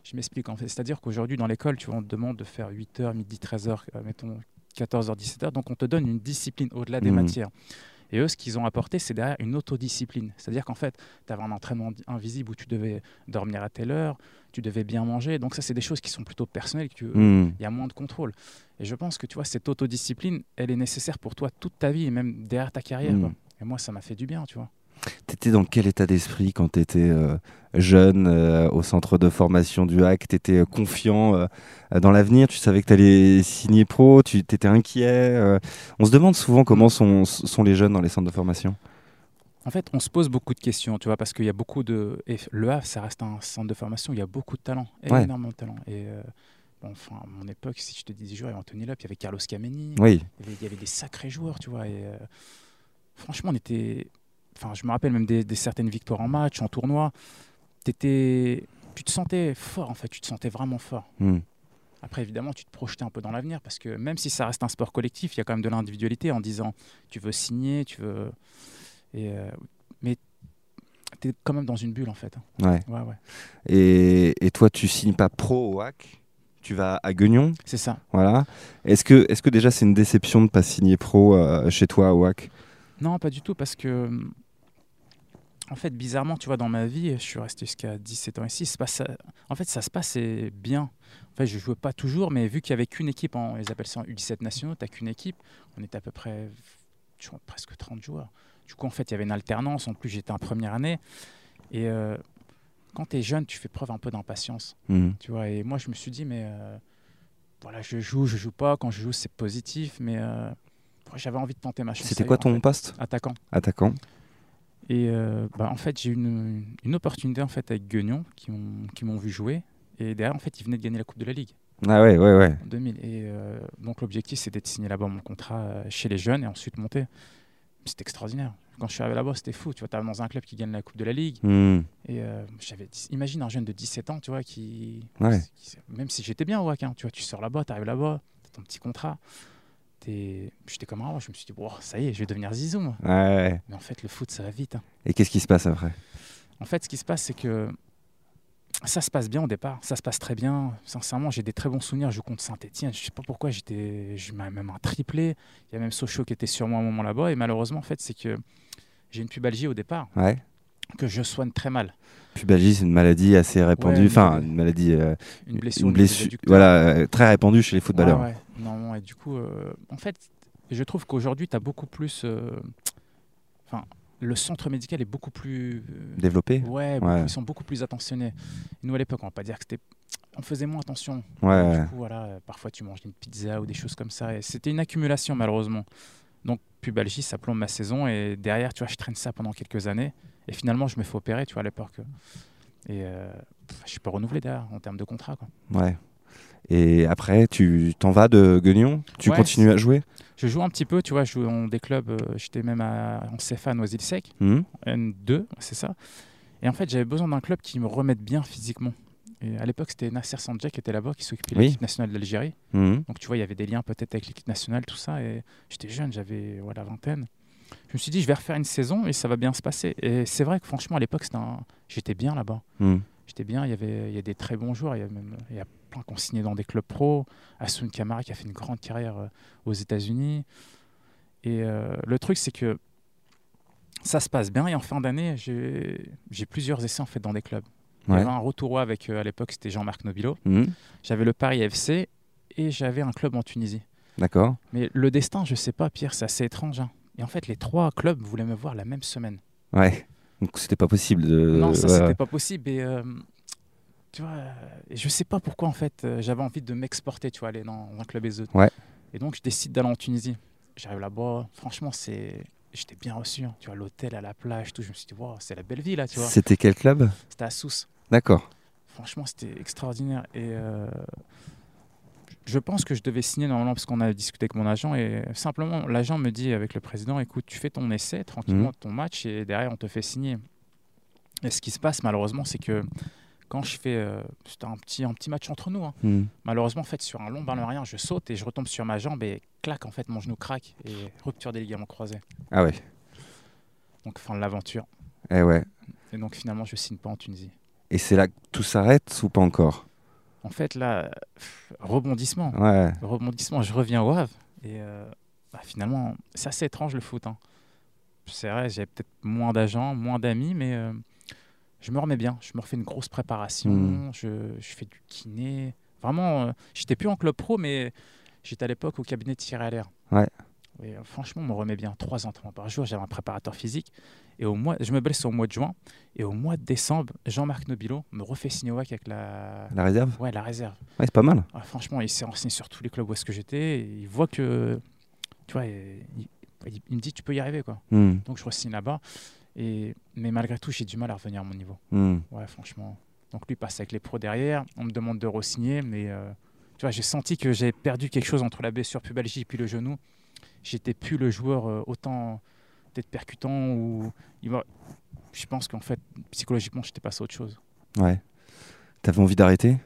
Je m'explique, en fait. C'est-à-dire qu'aujourd'hui, dans l'école, tu vois, on te demande de faire 8h, midi, 13h, euh, mettons 14h, 17h. Donc, on te donne une discipline au-delà des Hmm. matières. Et eux, ce qu'ils ont apporté, c'est derrière une autodiscipline. C'est-à-dire qu'en fait, tu avais un entraînement invisible où tu devais dormir à telle heure, tu devais bien manger. Donc ça, c'est des choses qui sont plutôt personnelles, Hmm. il y a moins de contrôle. Et je pense que tu vois, cette autodiscipline, elle est nécessaire pour toi toute ta vie et même derrière ta carrière. Mm. quoi. Et moi, ça m'a fait du bien, tu vois. T'étais dans quel état d'esprit quand t'étais euh, jeune euh, au centre de formation du HAC T'étais euh, confiant euh, dans l'avenir? Tu savais que t'allais signer pro? Tu t'étais inquiet euh? On se demande souvent comment sont, sont les jeunes dans les centres de formation. En fait, on se pose beaucoup de questions, tu vois, parce qu'il y a beaucoup de. Et le Havre, ça reste un centre de formation, il y a beaucoup de talent, Ouais. énormément de talent. Et enfin, à mon époque, si je te dis des joueurs, il y avait Anthony Lop, il y avait Carlos Cameni, Oui, il y avait, il y avait des sacrés joueurs, tu vois. Et euh, franchement, on était. Enfin, je me rappelle même des, des certaines victoires en match, en tournoi. T'étais- Tu te sentais fort, en fait, tu te sentais vraiment fort. Hmm. Après, évidemment, tu te projetais un peu dans l'avenir parce que même si ça reste un sport collectif, il y a quand même de l'individualité en disant tu veux signer, tu veux. Et, euh, mais tu es quand même dans une bulle en fait. ouais. Ouais, ouais. Et, et toi, tu signes pas pro au HAC Tu vas à Guignon C'est ça. Voilà. Est-ce que, est que déjà c'est une déception de ne pas signer pro euh, chez toi au HAC Non, pas du tout parce que. En fait, bizarrement, tu vois, dans ma vie, je suis resté jusqu'à 17 ans ici. c'est pas ça- En fait, ça se passait bien. En fait, je jouais pas toujours, mais vu qu'il y avait qu'une équipe, en... ils appellent ça en U17 nationaux, tu qu'une équipe, on était à peu près je crois, presque 30 joueurs. Du coup, en fait, il y avait une alternance. En plus, j'étais en première année. Et euh, quand tu es jeune, tu fais preuve un peu d'impatience. Mhm. Tu vois, et moi, je me suis dit, mais euh, voilà, je joue, je joue pas. Quand je joue, c'est positif, mais euh, j'avais envie de tenter ma chance. C'était quoi en ton fait. poste? Attaquant. Attaquant. Et euh, bah, en fait, j'ai eu une, une opportunité en fait, avec Guignon qui m'ont vu jouer. Et derrière, en fait, ils venaient de gagner la Coupe de la Ligue Ah ouais, ouais, ouais. en 2000. Et euh, donc, l'objectif, c'était de signer là-bas mon contrat euh, chez les jeunes et ensuite monter. C'était extraordinaire. Quand je suis arrivé là-bas, c'était fou. Tu vois, tu dans un club qui gagne la Coupe de la Ligue. Mhm. Et euh, j'avais, imagine un jeune de 17 ans, tu vois, qui, Ouais. qui- même si j'étais bien au WAC, hein, tu vois, tu sors là-bas, tu arrives là-bas, tu ton petit contrat. J'étais comme un roi, je me suis dit, ça y est, je vais devenir Zizou. moi. Ouais, ouais. Mais en fait, le foot, ça va vite. hein. Et qu'est-ce qui se passe après? En fait, ce qui se passe, c'est que ça se passe bien au départ. Ça se passe très bien. Sincèrement, j'ai des très bons souvenirs. Je joue contre Saint-Etienne. Je sais pas pourquoi, j'étais, même un triplé. Il y a même Sochaux qui était sur moi à un moment là-bas. Et malheureusement, en fait, c'est que j'ai une pubalgie au départ Ouais. Que je soigne très mal. Pubalgie, c'est une maladie assez répandue. Enfin, une maladie. euh, Une blessure. une blessure. Voilà, euh, très répandue chez les footballeurs. Ouais, ouais. Non, et du coup, euh, en fait, je trouve qu'aujourd'hui, tu as beaucoup plus. Enfin, le centre médical est beaucoup plus. Développé Ouais, ils sont beaucoup plus attentionnés. Nous, à l'époque, on va pas dire que c'était. On faisait moins attention. Ouais, Du coup, voilà, parfois tu manges une pizza ou des choses comme ça. Et c'était une accumulation, malheureusement. Donc, pubalgie, ça plombe ma saison. Et derrière, tu vois, je traîne ça pendant quelques années. Et finalement, je me fais opérer, tu vois, à l'époque. Et euh, je suis pas renouvelé derrière en termes de contrat. Quoi. Ouais. Et après, tu t'en vas de Guignon Tu Ouais, continues à jouer? Je joue un petit peu, tu vois, je joue dans des clubs. euh, J'étais même à, en CFA à Noisy-le-Sec, Mhm. N2, c'est ça. Et en fait, j'avais besoin d'un club qui me remette bien physiquement. Et à l'époque, c'était Nasser Sandja qui était là-bas, qui s'occupait de l'équipe nationale d'Algérie. Mhm. Donc tu vois, il y avait des liens peut-être avec l'équipe nationale, tout ça. Et j'étais jeune, j'avais voilà, vingtaine. Je me suis dit, je vais refaire une saison et ça va bien se passer. Et c'est vrai que franchement, à l'époque, un- j'étais bien là-bas. Mhm. J'étais bien, il y avait il y a des très bons joueurs. Il y a, même, il y a plein qui ont signé dans des clubs pro. Asun Kamara qui a fait une grande carrière euh, aux États-Unis. Et euh, le truc, c'est que ça se passe bien. Et en fin d'année, j'ai plusieurs essais en fait dans des clubs. Il y Ouais. avait un retour avec, euh, à l'époque, c'était Jean-Marc Nobilo. Mhm. J'avais le Paris FC et j'avais un club en Tunisie. D'accord. Mais le destin, je sais pas, Pierre, c'est assez étrange. hein. Et en fait, les trois clubs voulaient me voir la même semaine. Ouais. Donc c'était pas possible de. non, ça, ouais, c'était pas possible. Et euh, tu vois, je sais pas pourquoi, en fait, euh, j'avais envie de m'exporter, tu vois, aller dans un club et autres. Ouais. Et donc, je décide d'aller en Tunisie. J'arrive là-bas, franchement, c'est. J'étais bien reçu, hein. tu vois, l'hôtel à la plage, tout. Je me suis dit, wow, c'est la belle vie là, tu vois. C'était quel club? C'était à Sousse. D'accord. Franchement, c'était extraordinaire. Et euh, je pense que je devais signer normalement parce qu'on a discuté avec mon agent. Et simplement, l'agent me dit avec le président écoute, tu fais ton essai tranquillement, Mhm. ton match, et derrière, on te fait signer. Et ce qui se passe, malheureusement, c'est que quand je fais. euh, C'était un petit, un petit match entre nous. hein. Mhm. Malheureusement, en fait, sur un long ballon aérien, je saute et je retombe sur ma jambe et clac, en fait, mon genou craque et rupture des ligaments croisés. Ah ouais. Donc, fin de l'aventure. Eh ouais. Et donc, finalement, je signe pas en Tunisie. Et c'est là que tout s'arrête ou pas encore? En fait, là, pff, rebondissement. Ouais. rebondissement, je reviens au Havre. Et euh, bah, finalement, c'est assez étrange le foot. hein. C'est vrai, j'ai peut-être moins d'agents, moins d'amis, mais euh, je me remets bien. Je me refais une grosse préparation. Mm. Je, je fais du kiné. Vraiment, euh, j'étais plus en club pro, mais j'étais à l'époque au cabinet de tir à l'air. Ouais. Et euh, franchement, on me remet bien. Trois entraînements par jour. J'avais un préparateur physique. Et au mois, je me blesse au mois de juin. Et au mois de décembre, Jean-Marc Nobilo me refait signer au WAC avec la, La réserve ouais, la réserve. Ouais, c'est pas mal. Ah, franchement, il s'est renseigné sur tous les clubs où est-ce que j'étais. Il voit que, tu vois, il, il- il me dit tu peux y arriver quoi. Mhm. Donc je re-signe là-bas. Et mais malgré tout, j'ai du mal à revenir à mon niveau. Mhm. Ouais, franchement. Donc lui passe avec les pros derrière. On me demande de re-signer, mais euh, tu vois, j'ai senti que j'ai perdu quelque chose entre la blessure pubalgie et puis le genou. J'étais plus le joueur euh, autant peut-être percutant ou je pense qu'en fait psychologiquement j'étais passé à autre chose. Ouais. T'avais envie d'arrêter?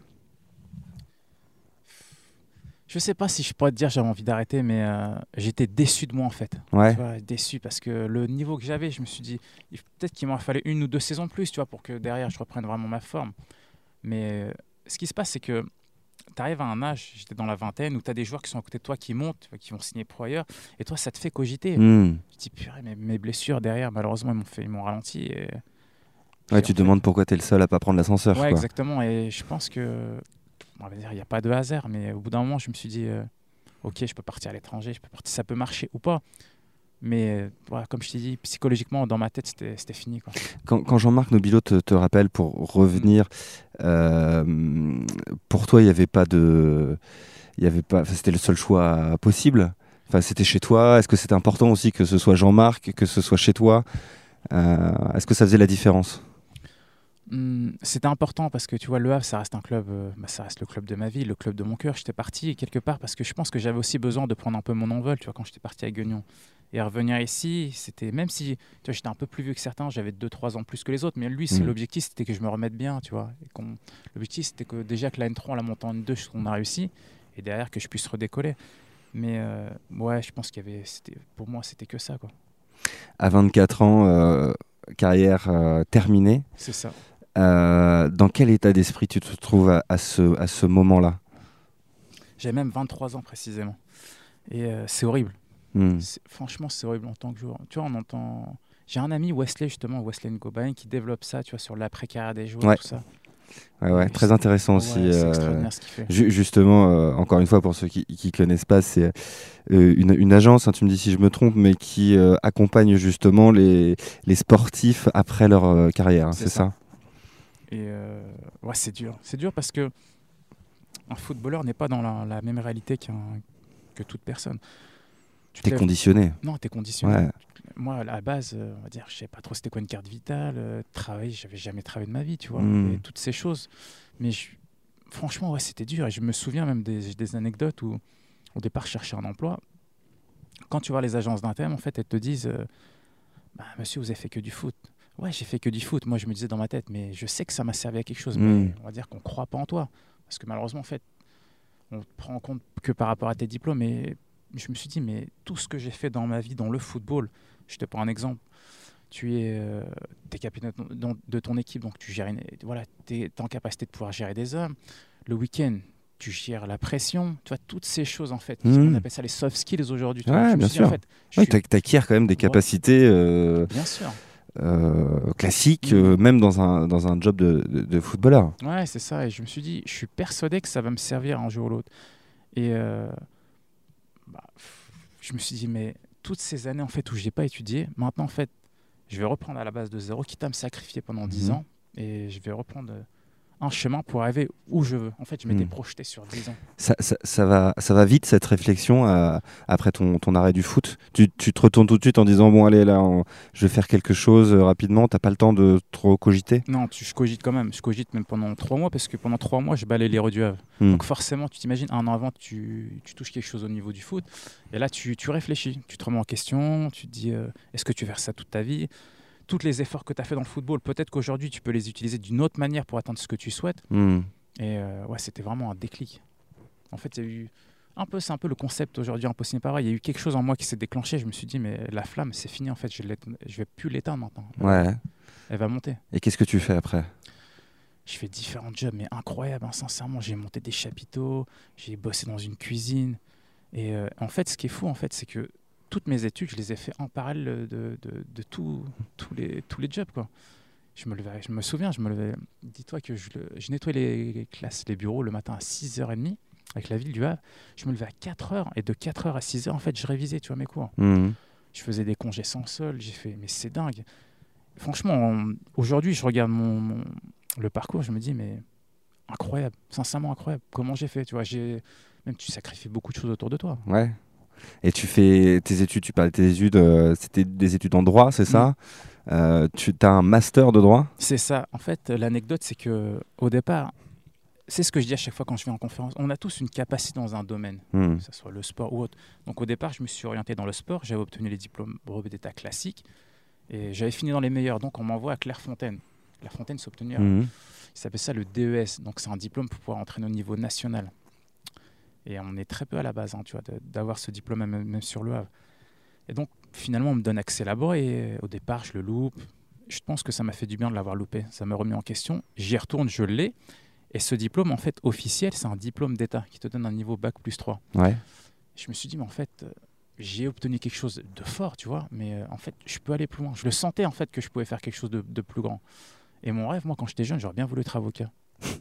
Je sais pas si je pourrais te dire j'avais envie d'arrêter, mais euh, j'étais déçu de moi en fait. Ouais. Tu vois, déçu parce que le niveau que j'avais, je me suis dit, peut-être qu'il m'en fallait une ou deux saisons de plus, tu vois, pour que derrière je reprenne vraiment ma forme. Mais euh, ce qui se passe, c'est que tu arrives à un âge, j'étais dans la vingtaine, où tu as des joueurs qui sont à côté de toi qui montent, tu qui vont signer pro ailleurs, et toi, ça te fait cogiter. Tu te dis, purée, mes, mes blessures derrière, malheureusement, ils m'ont fait, ils m'ont ralenti. Et... Ouais, tu te demandes pourquoi t'es le seul à pas prendre l'ascenseur. Ouais, quoi. exactement. Et je pense que, on va dire, il n'y a pas de hasard, mais au bout d'un moment, je me suis dit, euh, ok, je peux partir à l'étranger, je peux partir, ça peut marcher ou pas. Mais euh, voilà, comme je t'ai dit, psychologiquement, dans ma tête, c'était fini. Quoi. Quand, quand Jean-Marc Nobilo te, te rappelle pour revenir, euh, pour toi, il n'y avait pas de. Y avait pas. C'était le seul choix possible. Enfin, c'était chez toi. Est-ce que c'était important aussi que ce soit Jean-Marc, que ce soit chez toi Euh, Est-ce que ça faisait la différence? Hum, C'était important parce que tu vois, Le Havre, ça reste un club, euh, bah, ça reste le club de ma vie, le club de mon cœur. J'étais parti quelque part parce que je pense que j'avais aussi besoin de prendre un peu mon envol, tu vois, quand j'étais parti à Guignon. Et revenir ici, c'était même si j'étais un peu plus vieux que certains, j'avais 2-3 ans plus que les autres, mais lui, c'est Mhm. l'objectif, c'était que je me remette bien, tu vois. L'objectif, c'était que déjà que la N3, on la monte en N2, on a réussi, et derrière que je puisse redécoller. Mais euh, ouais, je pense qu'il y avait, pour moi, c'était que ça, quoi. À 24 ans, euh, carrière euh, terminée. C'est ça. Euh, dans quel état d'esprit tu te trouves à, à ce, à ce moment-là? J'avais même 23 ans précisément. Et c'est horrible. Hmm. Franchement, c'est horrible en tant que joueur. Tu vois, on entend. J'ai un ami, Wesley, justement, Wesley Ngobain, qui développe ça, tu vois, sur l'après-carrière des joueurs, Ouais. tout ça. Ouais, ouais, très intéressant aussi. Euh. Ju- Justement, euh, encore une fois, pour ceux qui ne connaissent pas, c'est euh, une, une agence, hein, tu me dis si je me trompe, mais qui euh, accompagne justement les, les sportifs après leur euh, carrière, hein, C'est ça, ça? Et ouais, c'est dur. C'est dur parce que un footballeur n'est pas dans la, la même réalité que toute personne. Tu te T'es conditionné. Non, t'es conditionné. Ouais. Moi, à la base, euh, on va dire, je sais pas trop c'était quoi une carte vitale, euh, travailler, j'avais jamais travaillé de ma vie, tu vois, Mm. et toutes ces choses. Mais je- franchement, ouais, c'était dur. Et je me souviens même des, des anecdotes où, au départ, je cherchais un emploi. Quand tu vois les agences d'intérim, en fait, elles te disent, euh, Bah, monsieur, vous avez fait que du foot. Ouais, j'ai fait que du foot. Moi, je me disais dans ma tête, mais je sais que ça m'a servi à quelque chose. Mais on va dire qu'on croit pas en toi, parce que malheureusement, en fait, on te prend en compte que par rapport à tes diplômes. Et je me suis dit, mais tout ce que j'ai fait dans ma vie, dans le football, je te prends un exemple. Tu es, euh, capitaine de ton- équipe, donc tu gères une- voilà, es en capacité de pouvoir gérer des hommes. Le week-end, tu gères la pression. Tu vois, toutes ces choses, en fait. On appelle ça les soft skills aujourd'hui. tu Ouais, bien en fait, Ouais, suis- T'acquiers quand même des capacités euh, Bien sûr. euh, classiques, Mhm. euh, même dans un, dans un job de, de- de footballeur. Ouais, c'est ça. Et je me suis dit, je suis persuadé que ça va me servir un jour ou l'autre. Et euh, bah, je me suis dit, mais toutes ces années en fait où j'ai pas étudié, maintenant en fait, je vais reprendre à la base de zéro, quitte à me sacrifier pendant 10 Mhm. ans, et je vais reprendre euh, un chemin pour arriver où je veux. En fait, je m'étais Mhm. projeté sur 10 ans. Ça, ça- ça va, ça va vite cette réflexion euh, après ton, ton arrêt du foot. Tu, tu te retournes tout de suite en disant bon allez là, on- je vais faire quelque chose euh, rapidement. T'as pas le temps de trop cogiter? Non, tu, je cogite quand même. Je cogite même pendant 3 mois, parce que pendant 3 mois, je balais les du Havre. Hmm. Donc forcément, tu t'imagines, un an avant, tu, tu touches quelque chose au niveau du foot. Et là, tu, tu réfléchis, tu te remets en question, tu te dis, euh, est-ce que tu veux faire ça toute ta vie? Tous les efforts que tu as fait dans le football, peut-être qu'aujourd'hui, tu peux les utiliser d'une autre manière pour atteindre ce que tu souhaites. Hmm. Et euh, ouais, c'était vraiment un déclic. En fait, il y a eu un peu, c'est un peu le concept aujourd'hui impossible vrai. Il y a eu quelque chose en moi qui s'est déclenché. Je me suis dit, mais la flamme, c'est fini en fait. Je, je vais plus l'éteindre maintenant. Ouais. Elle va monter. Et qu'est-ce que tu fais après? Je fais différents jobs, mais incroyables, hein, sincèrement. J'ai monté des chapiteaux, j'ai bossé dans une cuisine. Et euh, en fait, ce qui est fou, en fait, c'est que toutes mes études, je les ai fait en parallèle de, de, de tout- tous, les, tous les jobs. Quoi. Je, me levais, je me souviens, je me levais. Dis-toi que je, le- je nettoyais les classes, les bureaux le matin à 6h30 avec la ville du Havre. Je me levais à 4h et de 4h à 6h, en fait, je révisais, tu vois, mes cours. Hmm. Je faisais des congés sans sol. J'ai fait, mais c'est dingue. Franchement, aujourd'hui, je regarde mon, mon- le parcours, je me dis, mais incroyable, sincèrement incroyable. Comment j'ai fait, tu vois J'ai même tu sacrifies beaucoup de choses autour de toi. Ouais. Et tu fais tes études, tu parles de tes études, euh, c'était des études en droit, c'est ça? Euh, Tu as un master de droit? C'est ça. En fait, l'anecdote, c'est que au départ, c'est ce que je dis à chaque fois quand je vais en conférence. On a tous une capacité dans un domaine, Hmm. que ce soit le sport ou autre. Donc au départ, je me suis orienté dans le sport. J'avais obtenu les diplômes brevet d'état classiques et j'avais fini dans les meilleurs. Donc on m'envoie à Clairefontaine. Clairefontaine, c'est obtenu. à- Hmm. Il s'appelle ça le DES, donc c'est un diplôme pour pouvoir entraîner au niveau national. Et on est très peu à la base, hein, tu vois, d'avoir ce diplôme même, sur le Havre. Et donc finalement, on me donne accès là-bas et au départ, je le loupe. Je pense que ça m'a fait du bien de l'avoir loupé. Ça m'a remis en question. J'y retourne, je l'ai. Et ce diplôme, en fait, officiel, c'est un diplôme d'État qui te donne un niveau bac plus 3. Ouais. Je me suis dit, mais en fait, euh, j'ai obtenu quelque chose de fort, tu vois, mais euh, en fait, je peux aller plus loin. Je le sentais, en fait, que je pouvais faire quelque chose de, de plus grand. Et mon rêve, moi, quand j'étais jeune, j'aurais bien voulu être avocat.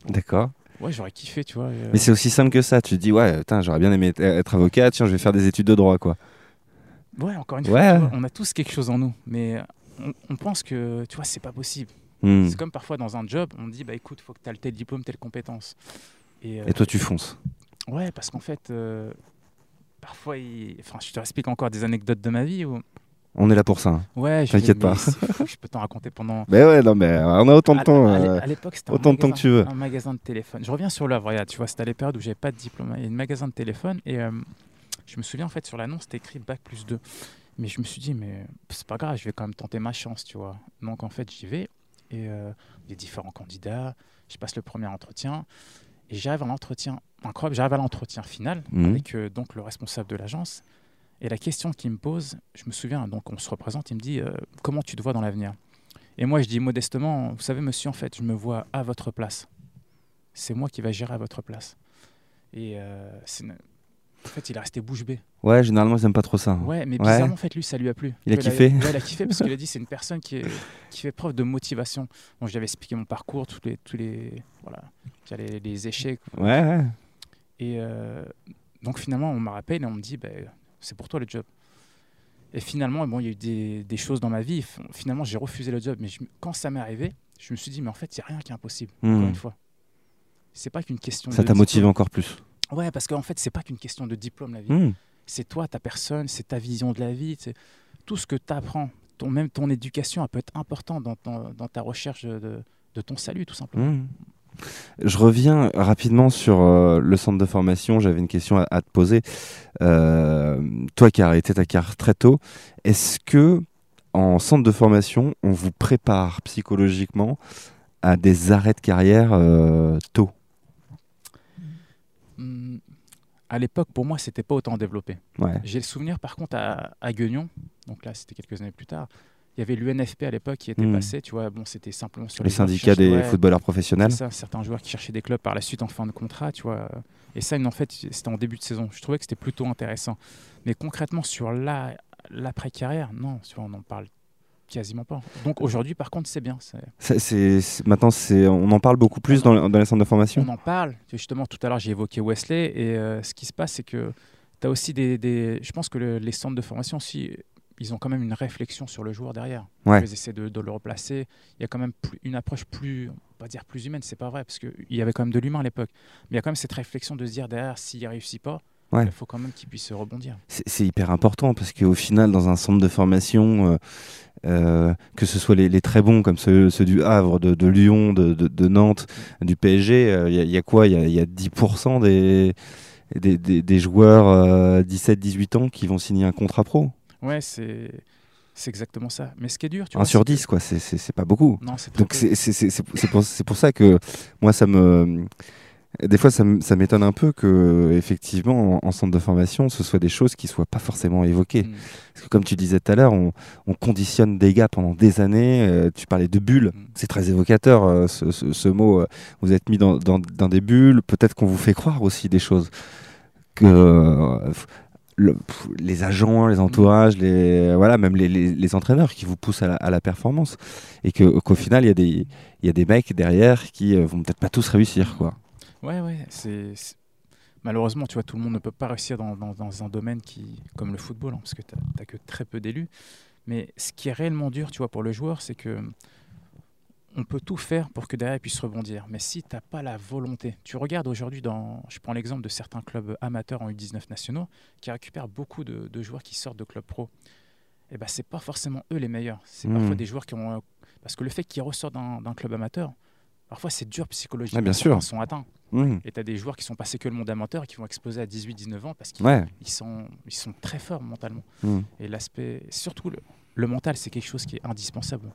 D'accord. Ouais, j'aurais kiffé, tu vois. euh, Mais c'est aussi simple que ça. Tu te dis, ouais, putain, j'aurais bien aimé être- avocat, tiens, je vais faire des études de droit, quoi. Ouais, encore une Ouais. fois, vois, on a tous quelque chose en nous, mais on, on pense que, tu vois, c'est pas possible. Hmm. C'est comme parfois dans un job, on dit, bah écoute, faut que tu aies tel diplôme, telle compétence. Et, euh, Et toi, tu fonces. Ouais, parce qu'en fait, euh, parfois, il- enfin, je te explique encore des anecdotes de ma vie où, On est là pour ça. hein. ouais, T'inquiète pas. fou, je peux t'en raconter pendant. Mais ouais, non, mais euh, on a autant de temps. à euh, à l'époque, c'était un autant de temps que magasin- tu veux. Un magasin de téléphone. Je reviens sur l'œuvre, tu vois, c'était à les périodes où j'avais pas de diplôme. Il y a un magasin de téléphone et euh, je me souviens en fait sur l'annonce, c'était écrit bac plus 2. Mais je me suis dit, mais c'est pas grave, je vais quand même tenter ma chance, tu vois. Donc en fait, j'y vais et euh, a différents candidats. Je passe le premier entretien et j'arrive à l'entretien, incroyable, j'arrive à l'entretien final Mhm. avec euh, donc le responsable de l'agence. Et la question qu'il me pose, je me souviens, donc on se représente, il me dit euh, comment tu te vois dans l'avenir? Et moi je dis modestement, vous savez monsieur, en fait, je me vois à votre place. C'est moi qui va gérer à votre place. Et euh, une- en fait, il est resté bouche bée. Ouais, généralement, ils aiment pas trop ça. Ouais, mais Ouais. bizarrement, en fait, lui, ça lui a plu. Il a kiffé Ouais, il a kiffé parce qu'il a dit c'est une personne qui, est- qui fait preuve de motivation. Donc, j'avais expliqué mon parcours, tous les, tous les, voilà, les, les échecs. Ouais, ouais. Et euh, donc finalement, on me rappelle et on me dit, ben, c'est pour toi le job. Et finalement, bon, il y a eu des, des choses dans ma vie. Finalement, j'ai refusé le job. Mais je- quand ça m'est arrivé, je me suis dit, mais en fait, il n'y a rien qui est impossible. Hmm. Encore une fois. C'est pas qu'une question Ça de t'a motivé encore plus. Ouais, parce qu'en fait, c'est pas qu'une question de diplôme, la vie. Hmm. C'est toi, ta personne, c'est ta vision de la vie. c'est Tout ce que tu apprends, ton, même ton éducation, elle peut être importante dans, ta recherche de, de ton salut, tout simplement. Hmm. Je reviens rapidement sur euh, le centre de formation. J'avais une question à, à te poser. Euh, toi qui as arrêté ta carrière très tôt, est-ce que en centre de formation, on vous prépare psychologiquement à des arrêts de carrière euh, tôt? Hum, à l'époque, pour moi, c'était pas autant développé. Ouais. J'ai le souvenir, par contre, à, à Guignon, donc là, c'était quelques années plus tard, il y avait l'UNFP à l'époque qui était Hmm. passé, tu vois, bon, c'était simplement sur Les syndicats des ouais, footballeurs professionnels. ça, certains joueurs qui cherchaient des clubs par la suite en fin de contrat, tu vois. Et ça, en fait, c'était en début de saison. Je trouvais que c'était plutôt intéressant. Mais concrètement, sur la- l'après-carrière, non, tu vois, on n'en parle quasiment pas. Donc aujourd'hui, par contre, c'est bien. c'est- maintenant, c'est, on en parle beaucoup plus en- dans, dans les centres de formation. On en parle. Justement, tout à l'heure, j'ai évoqué Wesley. Et euh, ce qui se passe, c'est que tu as aussi des, des- Je pense que le- les centres de formation aussi, ils ont quand même une réflexion sur le joueur derrière. Ouais. Ils essaient de, de le replacer. Il y a quand même plus- une approche plus, on va dire plus humaine, c'est pas vrai, parce qu'il y avait quand même de l'humain à l'époque. Mais il y a quand même cette réflexion de se dire derrière, s'il n'y réussit pas, Ouais. il faut quand même qu'il puisse rebondir. C'est hyper important parce qu'au final, dans un centre de formation, euh, euh, que ce soit les, les très bons comme ceux, ceux du Havre, de, de Lyon, de, Nantes, du PSG, il y, a quoi? Il y a, y a 10% des, des, des- des joueurs euh, 17-18 ans qui vont signer un contrat pro. Ouais, c'est c'est exactement ça. Mais ce qui est dur, tu 1 vois. sur c'est que- 10, quoi. C'est- pas beaucoup. Non, c'est Donc c'est pour, pour ça que moi ça me des fois ça m'étonne un peu que effectivement en, en centre de formation ce soit des choses qui soient pas forcément évoquées. Mm. Parce que comme tu disais tout à l'heure, on, on conditionne des gars pendant des années. euh, tu parlais de bulles, Mm. c'est très évocateur euh, ce, ce- ce mot. euh, vous êtes mis dans, dans- dans des bulles. Peut-être qu'on vous fait croire aussi des choses que les agents, les entourages, les voilà, même les, entraîneurs qui vous poussent à la, performance, et qu'au final il y y a des mecs derrière qui euh, vont peut-être pas tous réussir quoi. Ouais, ouais, c'est. Malheureusement, tu vois, tout le monde ne peut pas réussir dans, dans- dans un domaine qui, comme le football, hein, parce que tu n'as que très peu d'élus. Mais ce qui est réellement dur, tu vois, pour le joueur, c'est que on peut tout faire pour que derrière il puisse rebondir. Mais si tu n'as pas la volonté, tu regardes aujourd'hui dans, je prends l'exemple de certains clubs amateurs en U19 nationaux qui récupèrent beaucoup de, de joueurs qui sortent de clubs pro. Et ben c'est pas forcément eux les meilleurs. C'est Mhm. parfois des joueurs qui ont, euh, parce que le fait qu'ils ressortent d'un club amateur, parfois c'est dur psychologiquement. Bien sûr. sont atteints. Mmh. Et tu as des joueurs qui sont passés que le monde amateur et qui vont exploser à 18-19 ans parce qu'ils Ouais. ils sont, ils sont très forts mentalement. Mmh. Et l'aspect, surtout le, le mental, c'est quelque chose qui est indispensable.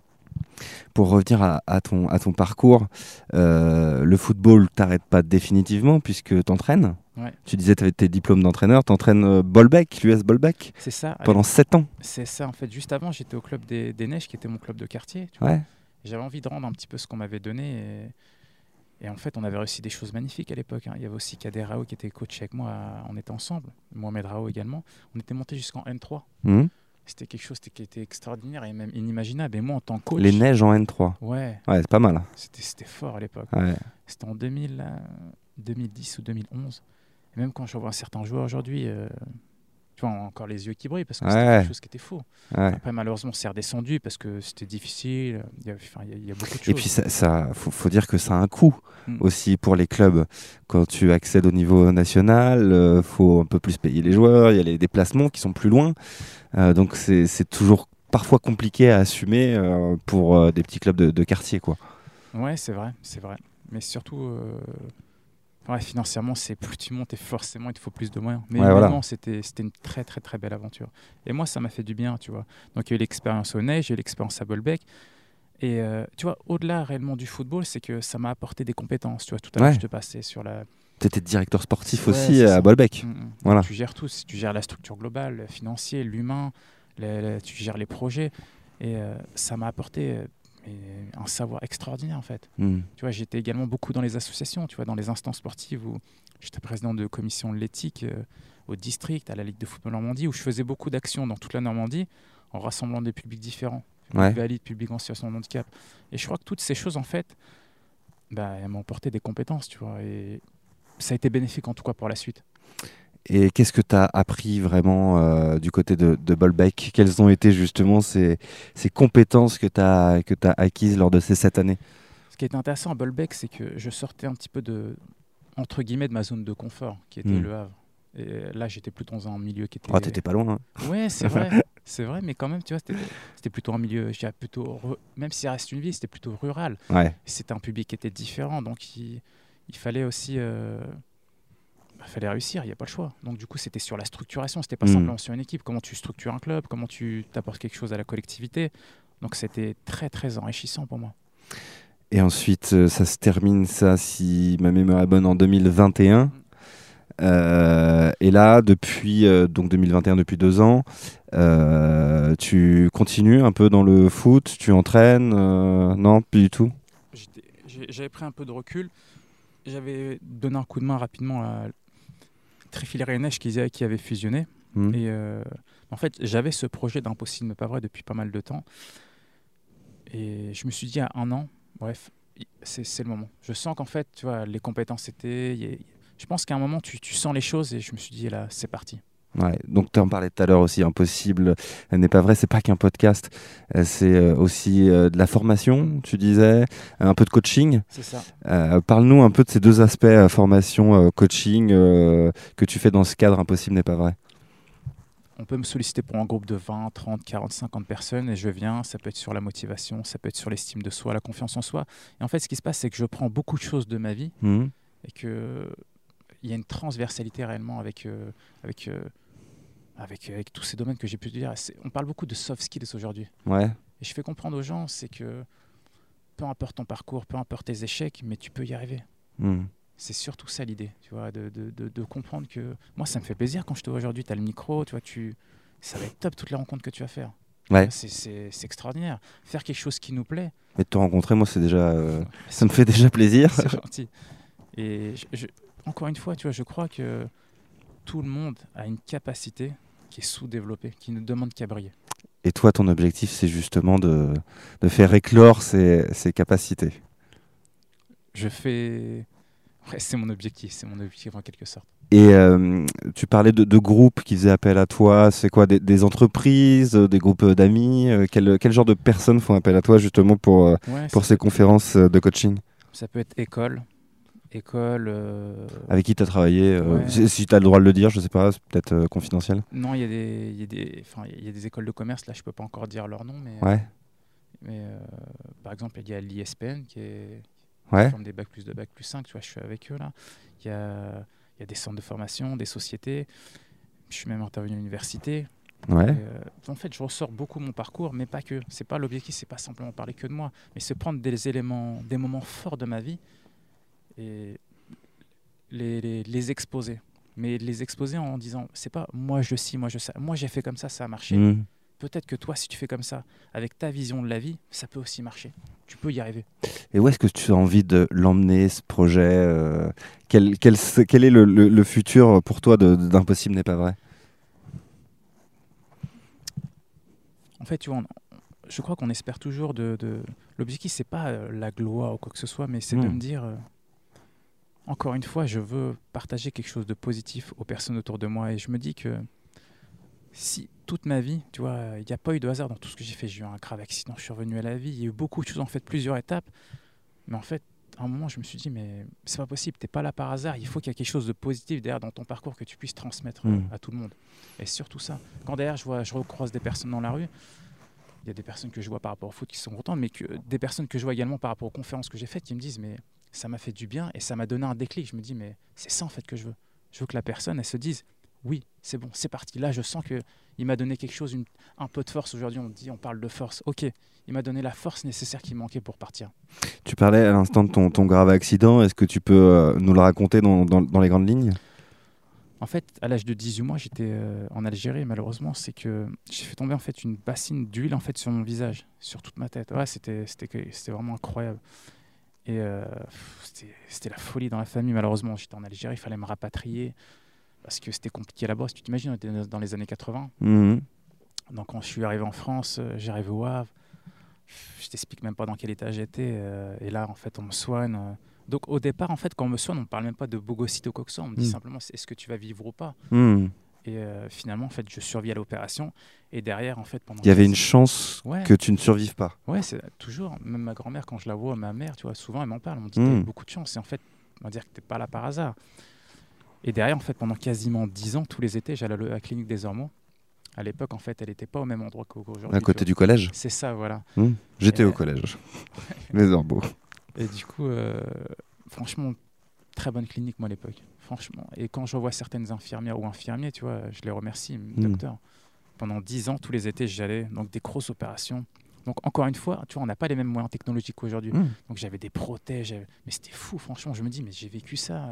Pour revenir à, à ton, à ton parcours, euh, le football t'arrête pas définitivement puisque t'entraînes. Ouais. Tu disais tu avais tes diplômes d'entraîneur, t'entraînes euh, Bolbec, l'US Bolbec, C'est ça. pendant 7 ans. C'est ça, en fait. Juste avant, j'étais au club des, des Neiges, qui était mon club de quartier. Ouais. J'avais envie de rendre un petit peu ce qu'on m'avait donné. Et, et en fait, on avait réussi des choses magnifiques à l'époque. hein. Il y avait aussi Kader Rao qui était coach avec moi. à- on était ensemble. Mohamed Rao également. On était monté jusqu'en N3. Mmh. C'était quelque chose qui était extraordinaire et même inimaginable. Et moi, en tant que coach. Les neiges en N3. Ouais, Ouais, c'est pas mal. c'était c'était fort à l'époque. Ouais. C'était en 2000, euh, 2010 ou 2011. Et même quand je revois certains joueurs aujourd'hui, euh, tu vois, encore les yeux qui brillent parce que Ouais. c'était quelque chose qui était faux. Ouais. Après, malheureusement, c'est redescendu parce que c'était difficile. Il y a, enfin, il y a- il beaucoup de choses. Et puis ça, ça faut, faut dire que ça a un coût Mm. aussi pour les clubs. Quand tu accèdes au niveau national, euh, faut un peu plus payer les joueurs, il y a les déplacements qui sont plus loin. Euh, donc c'est c'est toujours parfois compliqué à assumer euh, pour des petits clubs de, de quartier. Quoi. Ouais, c'est vrai, c'est vrai. Mais surtout, ouais, financièrement, c'est plus tu montes et forcément il te faut plus de moyens. Mais Ouais, voilà. c'était c'était une très très très belle aventure. Et moi, ça m'a fait du bien, tu vois. Donc il y a eu l'expérience au Ney, j'ai eu l'expérience à Bolbec. Et euh, tu vois, au-delà réellement du football, c'est que ça m'a apporté des compétences. Tu vois, tout à l'heure, je te passais sur la. Tu étais directeur sportif Ouais, aussi à. Bolbec. Mm, mm. Voilà. Tu gères tout, tu gères la structure globale, le financier, l'humain, tu gères les projets. Et euh, ça m'a apporté un savoir extraordinaire en fait. Mm. Tu vois, j'étais également beaucoup dans les associations, tu vois, dans les instances sportives où j'étais président de commission de l'éthique euh, au district, à la Ligue de football Normandie, où je faisais beaucoup d'actions dans toute la Normandie en rassemblant des publics différents, Ouais. publics valides, publics en situation de handicap. Et je crois que toutes ces choses, en fait, bah, elles m'ont porté des compétences, tu vois, et ça a été bénéfique en tout cas pour la suite. Et qu'est-ce que tu as appris vraiment euh, du côté de, de Bolbec? Quelles ont été justement ces, ces compétences que tu as, que as acquises lors de ces sept années? Ce qui est intéressant à Bolbec, c'est que je sortais un petit peu de, entre guillemets, de ma zone de confort, qui était Hmm. le Havre. Et là, j'étais plutôt dans un milieu qui était. Oh, T'étais pas loin. hein. Ouais, c'est vrai, c'est vrai, mais quand même, tu vois, c'était plutôt un milieu, je dirais plutôt, re- même si ça reste une ville, c'était plutôt rural. Ouais. C'était un public qui était différent, donc il, il fallait aussi, euh, bah, fallait réussir, il n'y a pas le choix. Donc du coup, c'était sur la structuration, c'était pas Mm. simplement sur une équipe, comment tu structures un club, comment tu t'apportes quelque chose à la collectivité. Donc c'était très très enrichissant pour moi. Et ensuite, euh, ça se termine, ça, si ma mémoire est bonne, en 2021. Euh, et là, depuis euh, donc 2021, depuis deux ans, euh, tu continues un peu dans le foot, tu entraînes Non, plus du tout? J'avais pris un peu de recul. J'avais donné un coup de main rapidement à Tréfilerie et Neige qui, qui avait fusionné. Hmm. Et euh, en fait, j'avais ce projet d'impossible mais pas vrai depuis pas mal de temps. Et je me suis dit à un an, bref, c'est le moment. Je sens qu'en fait, tu vois, les compétences étaient. il y a- Je pense qu'à un moment, tu, tu sens les choses et je me suis dit, là, c'est parti. Ouais, donc tu en parlais tout à l'heure aussi, impossible n'est pas vrai, c'est pas qu'un podcast, euh, c'est euh, aussi euh, de la formation, tu disais, un peu de coaching. C'est ça. Euh, Parle-nous un peu de ces deux aspects, formation, coaching, euh, que tu fais dans ce cadre impossible n'est pas vrai. On peut me solliciter pour un groupe de 20, 30, 40, 50 personnes et je viens. Ça peut être sur la motivation, ça peut être sur l'estime de soi, la confiance en soi. Et en fait, ce qui se passe, c'est que je prends beaucoup de choses de ma vie Mhm. et que y a une transversalité réellement avec euh, avec euh, avec, avec tous ces domaines que j'ai pu te dire. On parle beaucoup de soft skills aujourd'hui. Ouais, Et je fais comprendre aux gens, c'est que peu importe ton parcours, peu importe tes échecs, mais tu peux y arriver. Mhm. C'est surtout ça l'idée, tu vois, de, de, de- de comprendre que moi, ça me fait plaisir quand je te vois aujourd'hui, tu as le micro, tu vois, tu... ça va être top toutes les rencontres que tu vas faire. Ouais. C'est- extraordinaire. Faire quelque chose qui nous plaît, mais de te rencontrer, moi, c'est déjà, euh, ça me fait déjà plaisir. c'est gentil. Et je- je- encore une fois, tu vois, je crois que tout le monde a une capacité qui est sous-développée, qui ne demande qu'à briller. Et toi, ton objectif, c'est justement de, de faire éclore ces, ces capacités. Je fais... Ouais, c'est mon objectif, c'est mon objectif en quelque sorte. Et euh, tu parlais de, de groupes qui faisaient appel à toi. C'est quoi des, des entreprises, euh, des groupes d'amis euh, quel, quel genre de personnes font appel à toi justement pour, Ouais, pour ces conférences de coaching? Ça peut être école, école... euh, Avec qui tu as travaillé euh, Ouais. si- tu as le droit de le dire, je sais pas, c'est peut-être euh, confidentiel. Non, il y, a des- y, a des- y a des écoles de commerce, là je peux pas encore dire leur nom, mais, Ouais, mais par exemple il y a l'ISPN qui est ouais. forme des bacs plus 2, bac plus 5, tu vois, je suis avec eux là. Il y a, y a des centres de formation, des sociétés, je suis même intervenu à l'université. ouais. Euh, en fait, je ressors beaucoup mon parcours, mais pas que. C'est pas l'objectif, c'est pas simplement parler que de moi, mais c'est prendre des éléments, des moments forts de ma vie et les, les, les exposer. Mais les exposer en disant, c'est pas moi je sais, moi je sais, moi j'ai fait comme ça, ça a marché. Mhm. Peut-être que toi, si tu fais comme ça, avec ta vision de la vie, ça peut aussi marcher. Tu peux y arriver. Et où est-ce que tu as envie de l'emmener, ce projet euh, quel, quel, quel est le, le- le futur pour toi d'Impossible n'est pas vrai? En fait, tu vois, on- je crois qu'on espère toujours de. de... L'objectif, c'est pas euh, la gloire ou quoi que ce soit, mais c'est de Hmm. me dire. euh, encore une fois, je veux partager quelque chose de positif aux personnes autour de moi. Et je me dis que si toute ma vie, tu vois, il n'y a pas eu de hasard dans tout ce que j'ai fait. J'ai eu un grave accident, je suis revenu à la vie. Il y a eu beaucoup de choses, en fait, plusieurs étapes. Mais en fait, à un moment, je me suis dit, mais c'est pas possible, t'es pas là par hasard. Il faut qu'il y ait quelque chose de positif derrière dans ton parcours que tu puisses transmettre euh, Mm. à tout le monde. Et surtout ça. Quand derrière, je, vois, je recroise des personnes dans la rue, il y a des personnes que je vois par rapport au foot qui sont contentes, mais que, des personnes que je vois également par rapport aux conférences que j'ai faites qui me disent, mais ça m'a fait du bien et ça m'a donné un déclic. Je me dis, mais c'est ça en fait que je veux. Je veux que la personne, elle se dise, oui, c'est bon, c'est parti. Là, je sens que il m'a donné quelque chose, une- un peu de force. Aujourd'hui, on dit, on parle de force. Ok, il m'a donné la force nécessaire qui manquait pour partir. Tu parlais à l'instant de ton, ton grave accident. Est-ce que tu peux euh, nous le raconter dans, dans- dans les grandes lignes? En fait, à l'âge de 18 mois, j'étais euh, en Algérie. Malheureusement, c'est que j'ai fait tomber en fait une bassine d'huile en fait sur mon visage, sur toute ma tête. Ouais, c'était c'était vraiment incroyable. Et euh, c'était- la folie dans la famille. Malheureusement, j'étais en Algérie, il fallait me rapatrier parce que c'était compliqué là-bas. Si tu t'imagines, on était dans les années 80. Mhm. Donc quand je suis arrivé en France, euh, j'arrive au Havre. Je t'explique même pas dans quel état j'étais. euh, et là, en fait, on me soigne. Donc au départ, en fait, quand on me soigne, on ne parle même pas de bogocyte ou quoi que ce soit. On me dit Mm. simplement, est-ce que tu vas vivre ou pas? Mhm. Et euh, finalement, en fait, je survis à l'opération. Et derrière, en fait, pendant. Il y avait une chance Ouais. que tu ne survives pas. Ouais, c'est toujours. Même ma grand-mère, quand je la vois, ma mère, tu vois, souvent, elle m'en parle. Elle me dit, Mm. t'as beaucoup de chance. Et en fait, on va dire que t'es pas là par hasard. Et derrière, en fait, pendant quasiment 10 ans, tous les étés, j'allais à la clinique des hormones. À l'époque, en fait, elle n'était pas au même endroit qu'aujourd'hui. À côté du collège. C'est ça, voilà. Mhm. J'étais au collège. Les Orbeaux. Et du coup, euh, franchement, très bonne clinique, moi, à l'époque. Franchement. Et quand je vois certaines infirmières ou infirmiers, tu vois, je les remercie, Mm. docteur. Pendant 10 ans, tous les étés, j'allais. Donc, des grosses opérations. Donc, encore une fois, tu vois, on n'a pas les mêmes moyens technologiques qu'aujourd'hui. Mhm. Donc, j'avais des prothèses. j'avais- Mais c'était fou, franchement. Je me dis, mais j'ai vécu ça.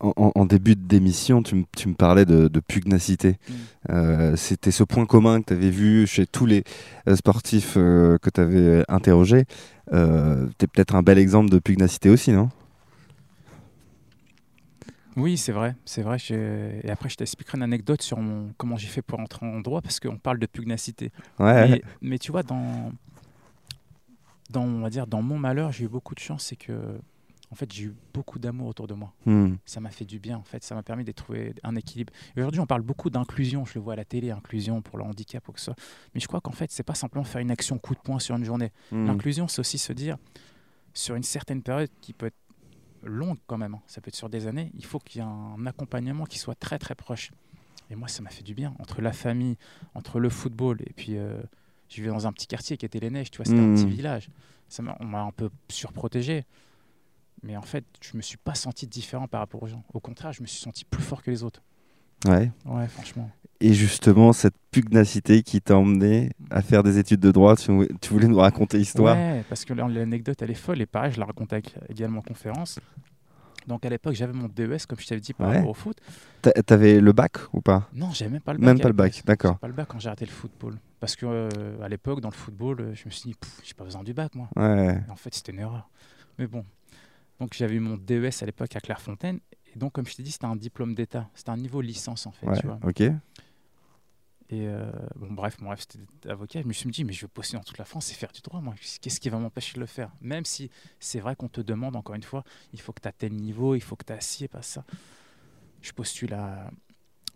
En, en- en début d'émission, tu, me- tu me parlais de, de pugnacité. Mm. Euh, C'était ce point commun que tu avais vu chez tous les euh, sportifs euh, que tu avais interrogés. Euh, tu es peut-être un bel exemple de pugnacité aussi, non? Oui, c'est vrai, c'est vrai. Et après, je t'expliquerai une anecdote sur mon... comment j'ai fait pour entrer en droit, parce qu'on parle de pugnacité. Ouais. Mais, mais tu vois, dans, dans, on va dire, dans mon malheur, j'ai eu beaucoup de chance, c'est que, en fait, j'ai eu beaucoup d'amour autour de moi. Hmm. Ça m'a fait du bien, en fait. Ça m'a permis de trouver un équilibre. Aujourd'hui, on parle beaucoup d'inclusion. Je le vois à la télé, inclusion pour le handicap ou que ce soit. Mais je crois qu'en fait, c'est pas simplement faire une action coup de poing sur une journée. Hmm. L'inclusion, c'est aussi se dire, sur une certaine période qui peut être longue quand même, hein, ça peut être sur des années, il faut qu'il y ait un accompagnement qui soit très très proche. Et moi, ça m'a fait du bien. Entre la famille, entre le football, et puis euh, je vivais dans un petit quartier qui était les Neiges, tu vois, c'était un petit village. Ça on m'a un peu surprotégé. Mais en fait, je me suis pas senti différent par rapport aux gens. Au contraire, je me suis senti plus fort que les autres. Ouais. Ouais, franchement. Et justement, cette pugnacité qui t'a emmené à faire des études de droit, tu, tu voulais nous raconter l'histoire Ouais, parce que l'anecdote, elle est folle. Et pareil, je la raconte également en conférence. Donc à l'époque, j'avais mon DES, comme je t'avais dit, par Ouais. rapport au foot. T'a- T'avais le bac ou pas? Non, j'avais même pas le bac. Même pas le bac, d'accord. Pas le bac quand j'ai arrêté le football. Parce que euh, à l'époque, dans le football, euh, je me suis dit, j'ai pas besoin du bac, moi. Ouais. Et en fait, c'était une erreur. Mais bon. Donc j'avais eu mon DES à l'époque à Clairefontaine. Et donc, comme je t'ai dit, c'était un diplôme d'État. C'était un niveau licence, en fait. Ouais, Tu vois. ok. Et euh, bon, bref, mon rêve c'était d'être avocat. Je me suis dit, mais je veux poster dans toute la France et faire du droit, moi. Qu'est-ce qui va m'empêcher de le faire? Même si c'est vrai qu'on te demande, encore une fois, il faut que tu aies tel niveau, il faut que tu ci et pas ça. Je postule à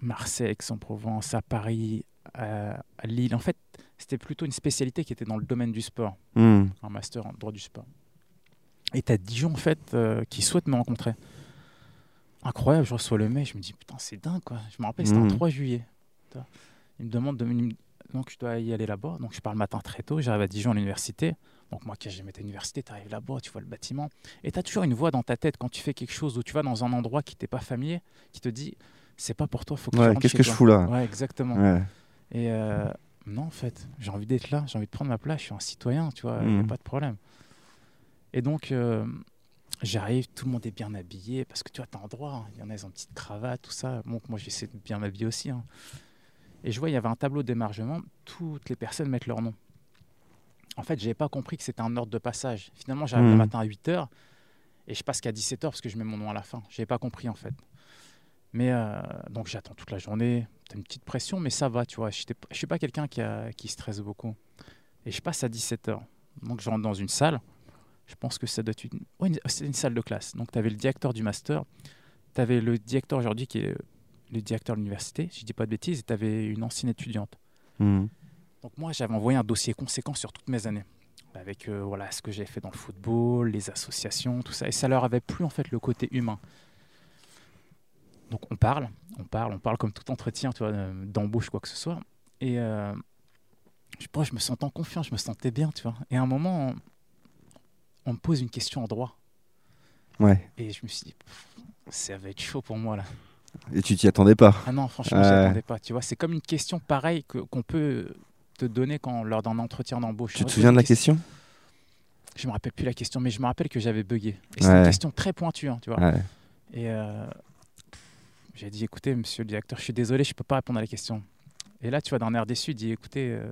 Marseille, Aix-en-Provence, à Paris, à, à Lille. En fait, c'était plutôt une spécialité qui était dans le domaine du sport, Hmm. un master en droit du sport. Et tu as Dijon, en fait, euh, qui souhaite me rencontrer. Incroyable, je reçois le mail, je me dis, putain, c'est dingue, quoi. Je me rappelle, c'était un 3 juillet. Il me demande de me- donc je dois y aller là-bas. Donc je pars le matin très tôt, j'arrive à Dijon à l'université. Donc moi qui jamais été à l'université, tu arrives là-bas, tu vois le bâtiment et tu as toujours une voix dans ta tête quand tu fais quelque chose ou tu vas dans un endroit qui t'est pas familier, qui te dit c'est pas pour toi, faut que tu Ouais, rentres qu'est-ce que je toi. fous là? Ouais, exactement. Ouais. Et euh, non, en fait, j'ai envie d'être là, j'ai envie de prendre ma place, je suis un citoyen, tu vois, il Mhm. a pas de problème. Et donc, euh, j'arrive, tout le monde est bien habillé, parce que tu vois, t'as un droit, hein. il y en a, ils ont une petite cravate, tout ça. Bon, moi, j'essaie de bien m'habiller aussi. hein. Et je vois, il y avait un tableau d'émargement, toutes les personnes mettent leur nom. En fait, j'avais pas compris que c'était un ordre de passage. Finalement, j'arrive le Mhm. matin à 8h, et je passe qu'à 17h, parce que je mets mon nom à la fin. J'avais pas compris, en fait. Mais euh, donc j'attends toute la journée. T'as une petite pression, mais ça va, tu vois. Je ne suis pas quelqu'un qui, a- qui stresse beaucoup. Et je passe à 17h. Donc je rentre dans une salle. Je pense que ça doit être une, ouais, une- c'est une salle de classe. Donc tu avais le directeur du master. Tu avais le directeur aujourd'hui qui est le directeur de l'université, si je dis pas de bêtises, et tu avais une ancienne étudiante. Hmm. Donc moi, j'avais envoyé un dossier conséquent sur toutes mes années, avec euh, voilà ce que j'ai fait dans le football, les associations, tout ça, et ça leur avait plu en fait le côté humain. Donc on parle, on parle, on parle comme tout entretien, tu vois, euh, d'embauche quoi que ce soit, et euh, je pas, je me sentais en confiance, je me sentais bien, tu vois. Et à un moment, on, on me pose une question en droit, Ouais. et je me suis dit, ça va être chaud pour moi là. Et tu t'y attendais pas Ah non, franchement, je m'attendais pas. Tu vois, c'est comme une question pareille que- qu'on peut te donner quand, lors d'un entretien d'embauche. Tu te souviens de la une question? Je me rappelle plus la question, mais je me rappelle que j'avais bugué. Et Ouais. une question très pointue, hein, tu vois. Ouais. Et euh, j'ai dit, écoutez, monsieur le directeur, je suis désolé, je peux pas répondre à la question. Et là, tu vois, d'un air déçu, il dit, écoutez, euh,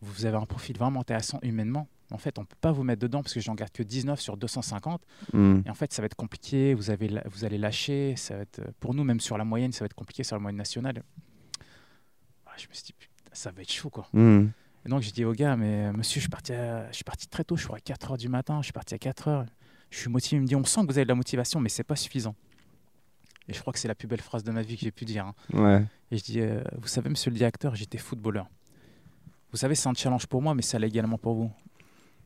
vous avez un profil vraiment intéressant humainement. En fait, on peut pas vous mettre dedans parce que j'en garde que 19 sur 250. Hmm. Et en fait, ça va être compliqué. Vous, avez, vous allez lâcher. Ça va être, pour nous, même sur la moyenne, ça va être compliqué sur la moyenne nationale. Ah, je me suis dit, putain, ça va être chaud, quoi. Hmm. Et donc, j'ai dit au gars, mais euh, monsieur, je suis parti, à- je suis parti très tôt, je crois à 4 h du matin. Je suis parti à 4 h. Je suis motivé. Il me dit, on sent que vous avez de la motivation, mais c'est pas suffisant. Et je crois que c'est la plus belle phrase de ma vie que j'ai pu dire. hein. Ouais. Et je dis, euh, vous savez, monsieur le directeur, j'étais footballeur. Vous savez, c'est un challenge pour moi, mais ça l'est également pour vous.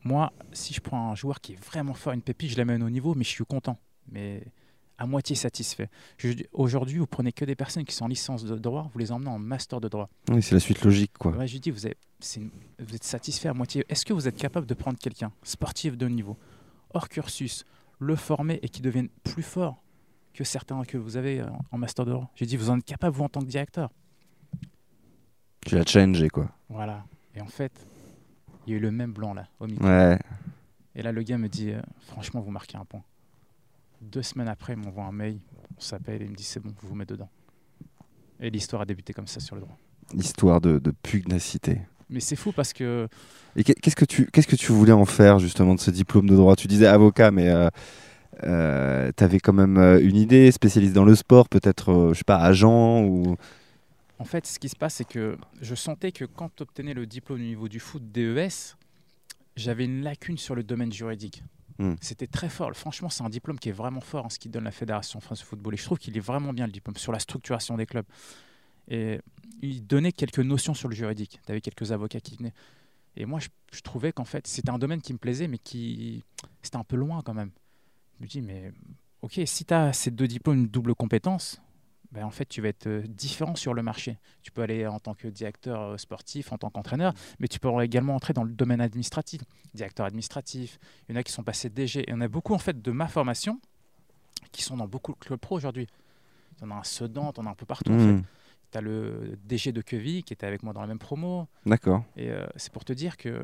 Moi, si je prends un joueur qui est vraiment fort, une pépite, je l'amène au niveau, mais je suis content. Mais à moitié satisfait. Aujourd'hui, vous prenez que des personnes qui sont en licence de droit, vous les emmenez en master de droit. Oui, c'est la suite logique, quoi. Ouais, je dis, une- vous êtes satisfait à moitié. Est-ce que vous êtes capable de prendre quelqu'un, sportif de haut niveau, hors cursus, le former et qui devienne plus fort que certains que vous avez euh, en master de droit? J'ai dit, vous en êtes capable, vous, en tant que directeur Tu l'as changé, quoi. Voilà. Et en fait, il y a eu le même blanc là, au micro. Ouais. Et là, le gars me dit, euh, franchement, vous marquez un point. Deux semaines après, il m'envoie un mail, on s'appelle et il me dit, c'est bon, je vous mets dedans. Et l'histoire a débuté comme ça sur le droit. Histoire de, de pugnacité. Mais c'est fou parce que Et qu'est- qu'est-ce que tu qu'est-ce que tu voulais en faire justement de ce diplôme de droit? Tu disais avocat, mais euh, tu avais quand même euh, une idée, spécialiste dans le sport, peut-être, euh, je sais pas, agent ou. En fait, ce qui se passe, c'est que je sentais que quand tu obtenais le diplôme au niveau du foot DES, j'avais une lacune sur le domaine juridique. Hmm. C'était très fort. Franchement, c'est un diplôme qui est vraiment fort en ce qui donne la Fédération France de football. Et je trouve qu'il est vraiment bien le diplôme sur la structuration des clubs. Et il donnait quelques notions sur le juridique. Tu avais quelques avocats qui venaient. Et moi, je, je trouvais qu'en fait, c'était un domaine qui me plaisait, mais qui c'était un peu loin quand même. Je me dis, mais ok, si tu as ces deux diplômes, une double compétence, ben, en fait, tu vas être euh, différent sur le marché. Tu peux aller en tant que directeur euh, sportif, en tant qu'entraîneur, mais tu peux également entrer dans le domaine administratif, directeur administratif. Il y en a qui sont passés DG. Et en a beaucoup, en fait, de ma formation qui sont dans beaucoup de clubs pro aujourd'hui. Tu en as un Sedan, tu en as un peu partout. En Hmm, fait. Tu as le DG de Queville qui était avec moi dans la même promo. D'accord. Et euh, c'est pour te dire que,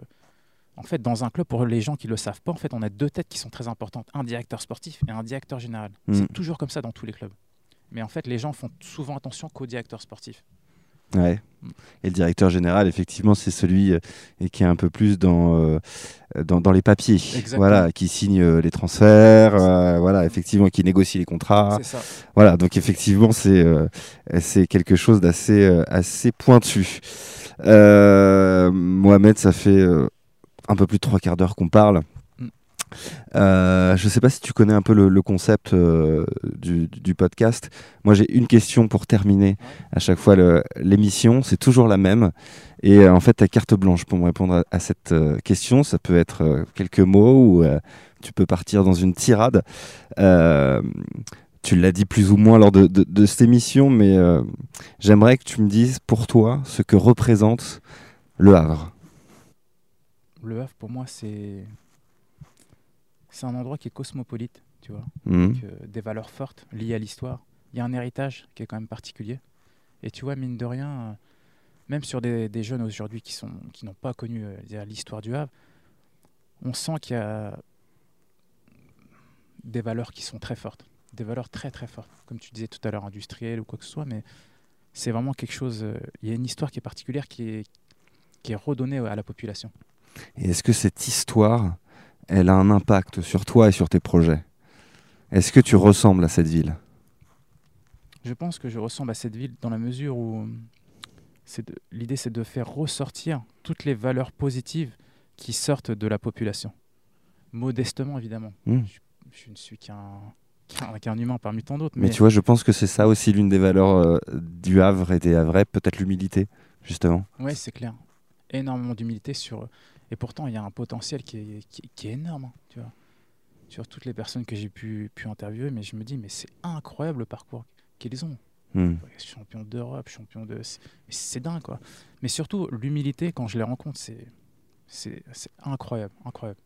en fait, dans un club, pour les gens qui ne le savent pas, en fait, on a deux têtes qui sont très importantes un directeur sportif et un directeur général. Mm. C'est toujours comme ça dans tous les clubs. Mais en fait, les gens font souvent attention qu'au directeur sportif. Ouais. Mm. Et le directeur général, effectivement, c'est celui euh, qui est un peu plus dans, euh, dans, dans les papiers. Exactement. Voilà, qui signe euh, les transferts, voilà, effectivement, qui négocie les contrats. C'est ça. Voilà, donc effectivement, c'est c'est quelque chose d'assez assez pointu. Mohamed, ça fait un peu plus de trois quarts d'heure qu'on parle. Euh, je ne sais pas si tu connais un peu le, le concept euh, du, du podcast. Moi, j'ai une question pour terminer à chaque fois l'émission. C'est toujours la même. Et euh, en fait, tu as carte blanche pour me répondre à, à cette question. Ça peut être quelques mots ou tu peux partir dans une tirade. Tu l'as dit plus ou moins lors de, de- de cette émission, mais j'aimerais que tu me dises pour toi ce que représente le Havre. Le Havre, pour moi, c'est c'est un endroit qui est cosmopolite, tu vois. Mhm. avec, euh, des valeurs fortes liées à l'histoire. Il y a un héritage qui est quand même particulier. Et tu vois, mine de rien, euh, même sur des, des jeunes aujourd'hui qui sont qui n'ont pas connu euh, l'histoire du Havre, on sent qu'il y a des valeurs qui sont très fortes, des valeurs très très fortes, comme tu disais tout à l'heure, industrielles ou quoi que ce soit, mais c'est vraiment quelque chose. Il y a une histoire qui est particulière qui est qui est redonnée à la population. Et est-ce que cette histoire, elle a un impact sur toi et sur tes projets Est-ce que tu ressembles à cette ville? Je pense que je ressemble à cette ville dans la mesure où l'idée c'est de faire ressortir toutes les valeurs positives qui sortent de la population. Modestement évidemment. Mm. Je, je ne suis qu'un qu'un humain parmi tant d'autres. Mais, tu vois, je pense que c'est ça aussi l'une des valeurs euh, du Havre et des Havrais, peut-être l'humilité, justement. Ouais, c'est clair. Énormément d'humilité sur. Et pourtant, il y a un potentiel qui est, qui, qui est énorme, hein, tu vois. Sur toutes les personnes que j'ai pu, pu interviewer, mais je me dis, mais c'est incroyable le parcours qu'ils ont. Hmm. Champion d'Europe, champion de. c'est- dingue, quoi. Mais surtout, l'humilité, quand je les rencontre, c'est incroyable, incroyable.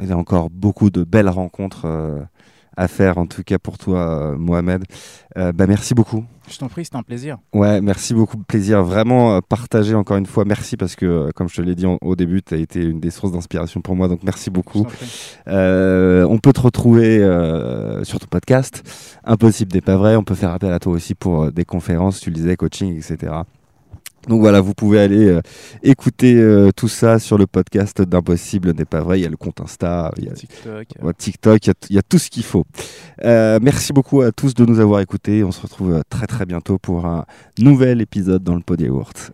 Il y a encore beaucoup de belles rencontres euh, à faire, en tout cas pour toi, euh, Mohamed. Euh, bah, merci beaucoup. Je t'en prie, c'était un plaisir. Ouais, merci beaucoup. Plaisir vraiment euh, partagé encore une fois. Merci parce que, comme je te l'ai dit en- au début, tu as été une des sources d'inspiration pour moi. Donc merci beaucoup. Euh, on peut te retrouver euh, sur ton podcast, Impossible n'est pas vrai. On peut faire appel à toi aussi pour euh, des conférences, tu le disais, coaching, etc. Donc voilà, vous pouvez aller euh, écouter euh, tout ça sur le podcast d'Impossible n'est pas vrai. Il y a le compte Insta, il y a TikTok. Ouais, TikTok, il y a t- il y, a tout ce qu'il faut. Euh, merci beaucoup à tous de nous avoir écoutés. On se retrouve très très bientôt pour un nouvel épisode dans le Pod Yaourt.